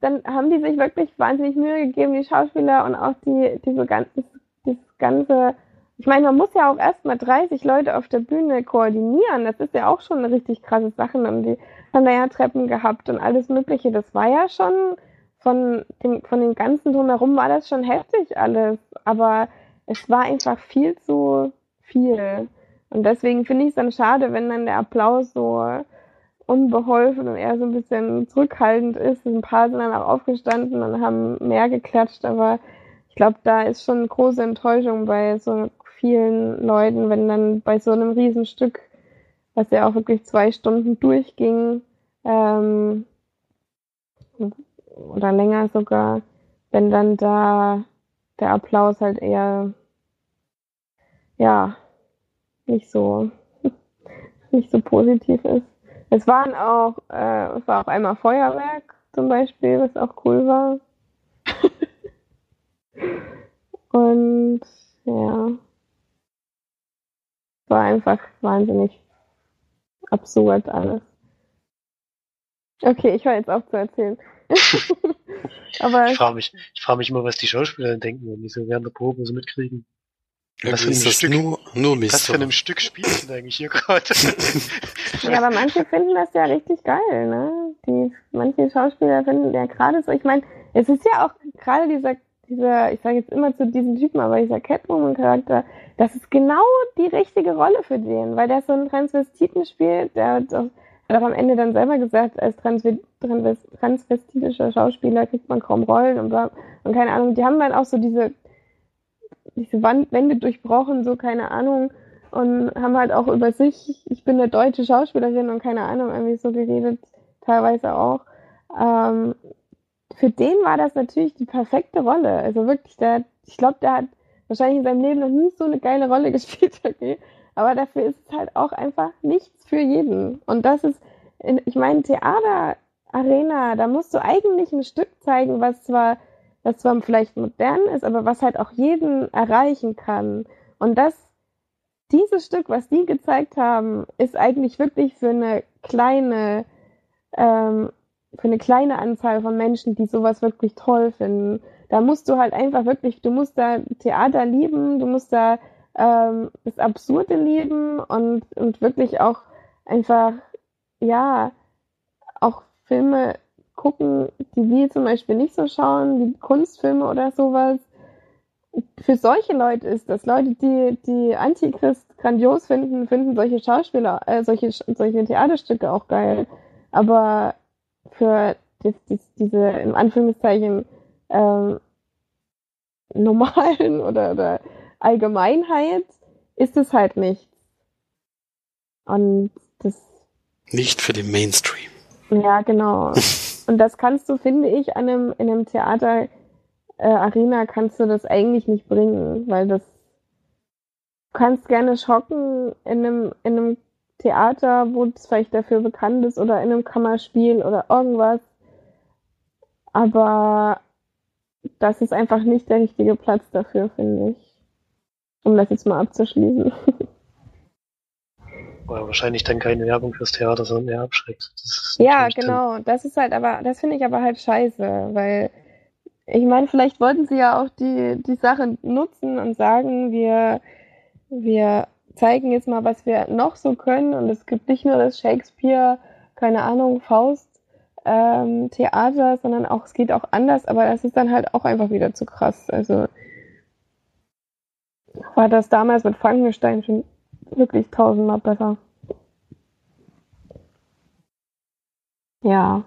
dann haben die sich wirklich wahnsinnig Mühe gegeben, die Schauspieler und auch die, diese ganze, das ganze, ich meine, man muss ja auch erstmal 30 Leute auf der Bühne koordinieren. Das ist ja auch schon eine richtig krasse Sache. Und die haben da ja Treppen gehabt und alles Mögliche. Das war ja schon von dem, von dem ganzen drumherum war das schon heftig alles. Aber es war einfach viel zu viel. Und deswegen finde ich es dann schade, wenn dann der Applaus so unbeholfen und eher so ein bisschen zurückhaltend ist. Ein paar sind dann auch aufgestanden und haben mehr geklatscht, aber ich glaube, da ist schon eine große Enttäuschung bei so vielen Leuten, wenn dann bei so einem Riesenstück, was ja auch wirklich zwei Stunden durchging, ähm, oder länger sogar, wenn dann da der Applaus halt eher, ja, nicht so, nicht so positiv ist. Es waren auch, äh, es war auch einmal Feuerwerk zum Beispiel, was auch cool war. Und ja, war einfach wahnsinnig absurd alles. Okay, ich höre jetzt auf zu erzählen. Aber ich frage mich, ich frage mich immer, was die Schauspieler denken, wenn die so während der Probe so mitkriegen. Was für, ein Stück, nur, nur Mist, was für ein Stück spielst du eigentlich hier gerade? ja, aber manche finden das ja richtig geil, ne? Die, manche Schauspieler finden ja gerade so, ich meine, es ist ja auch gerade dieser, dieser, ich sage jetzt immer zu diesen Typen, aber dieser Catwoman-Charakter, das ist genau die richtige Rolle für den, weil der so einen Transvestiten spielt, der hat auch, hat auch am Ende dann selber gesagt, als Transvest, Transvest, transvestitischer Schauspieler kriegt man kaum Rollen und, und keine Ahnung, die haben dann auch so diese diese Wand, Wände durchbrochen, so keine Ahnung. Und haben halt auch über sich, ich bin eine deutsche Schauspielerin und keine Ahnung, irgendwie so geredet, teilweise auch. Ähm, für den war das natürlich die perfekte Rolle. Also wirklich, der, ich glaube, der hat wahrscheinlich in seinem Leben noch nie so eine geile Rolle gespielt, okay. Aber dafür ist es halt auch einfach nichts für jeden. Und das ist, ich meine, Theater, Arena, da musst du eigentlich ein Stück zeigen, was zwar was zwar vielleicht modern ist, aber was halt auch jeden erreichen kann. Und das, dieses Stück, was die gezeigt haben, ist eigentlich wirklich für eine kleine, ähm, für eine kleine Anzahl von Menschen, die sowas wirklich toll finden. Da musst du halt einfach wirklich, du musst da Theater lieben, du musst da ähm, das Absurde lieben und, und wirklich auch einfach, ja, auch Filme gucken, die wir zum Beispiel nicht so schauen, wie Kunstfilme oder sowas. Für solche Leute ist das. Leute, die, die Antichrist grandios finden, finden solche Schauspieler, äh, solche, solche Theaterstücke auch geil. Aber für die, die, diese, im Anführungszeichen, ähm, normalen oder, oder Allgemeinheit ist es halt nichts. Und das. Nicht für den Mainstream. Ja, genau. Und das kannst du, finde ich, an einem, in einem Theater äh, Arena kannst du das eigentlich nicht bringen, weil das du kannst gerne schocken in einem, in einem Theater, wo es vielleicht dafür bekannt ist, oder in einem Kammerspiel oder irgendwas. Aber das ist einfach nicht der richtige Platz dafür, finde ich. Um das jetzt mal abzuschließen. Oder wahrscheinlich dann keine Werbung fürs Theater, sondern eher abschreckt. ja, genau. Dann... Das ist halt aber, das finde ich aber halt scheiße, weil ich meine, vielleicht wollten sie ja auch die, die Sache nutzen und sagen, wir, wir zeigen jetzt mal, was wir noch so können und es gibt nicht nur das Shakespeare, keine Ahnung, Faust, ähm, Theater, sondern auch, es geht auch anders, aber das ist dann halt auch einfach wieder zu krass. Also war das damals mit Frankenstein schon wirklich tausendmal besser. Ja.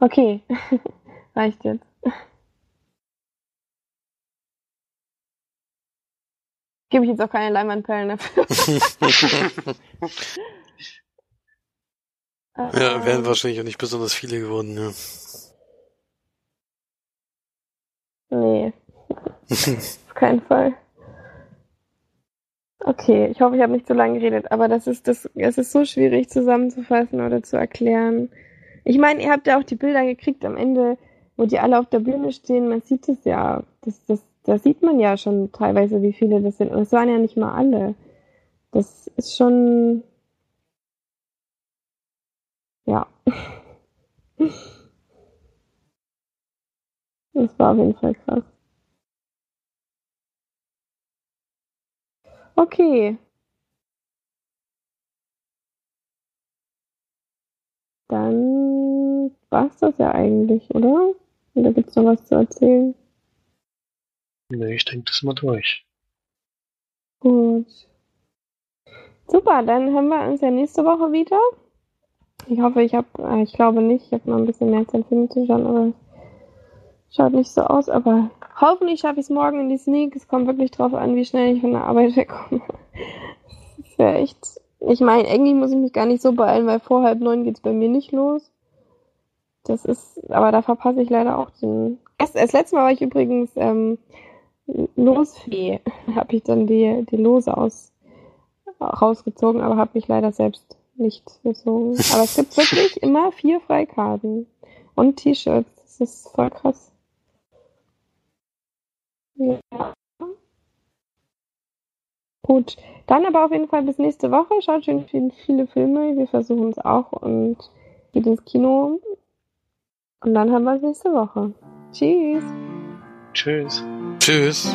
Okay, reicht jetzt. Gebe ich jetzt auch keine Leinwandperlen dafür. ja, wären wahrscheinlich auch nicht besonders viele geworden, ja. Nee. Auf keinen Fall. Okay, ich hoffe, ich habe nicht zu lange geredet, aber das ist das, es ist so schwierig zusammenzufassen oder zu erklären. Ich meine, ihr habt ja auch die Bilder gekriegt am Ende, wo die alle auf der Bühne stehen. Man sieht es ja. Das, das, da sieht man ja schon teilweise, wie viele das sind. Und es waren ja nicht mal alle. Das ist schon. Ja. Das war auf jeden Fall krass. Okay. Dann war's das ja eigentlich, oder? Oder gibt's noch was zu erzählen? Nee, ich denke, das wir durch. Gut. Super, dann hören wir uns ja nächste Woche wieder. Ich hoffe, ich habe, äh, ich glaube nicht, ich habe noch ein bisschen mehr Zeit finden zu schauen, aber schaut nicht so aus. Aber hoffentlich schaffe ich es morgen in die Sneak. Es kommt wirklich drauf an, wie schnell ich von der Arbeit wegkomme. Das wäre echt. Ich meine, eigentlich muss ich mich gar nicht so beeilen, weil vor halb neun geht's bei mir nicht los. Das ist, aber da verpasse ich leider auch den. Erst, das letzte Mal war ich übrigens ähm, Losfee. Habe ich dann die, die Lose aus rausgezogen, aber habe mich leider selbst nicht gezogen. Aber es gibt wirklich immer vier Freikarten und T-Shirts. Das ist voll krass. Ja. Gut, dann aber auf jeden Fall bis nächste Woche. Schaut schön viele, viele Filme. Wir versuchen es auch und geht ins Kino. Und dann haben wir es nächste Woche. Tschüss. Tschüss. Tschüss.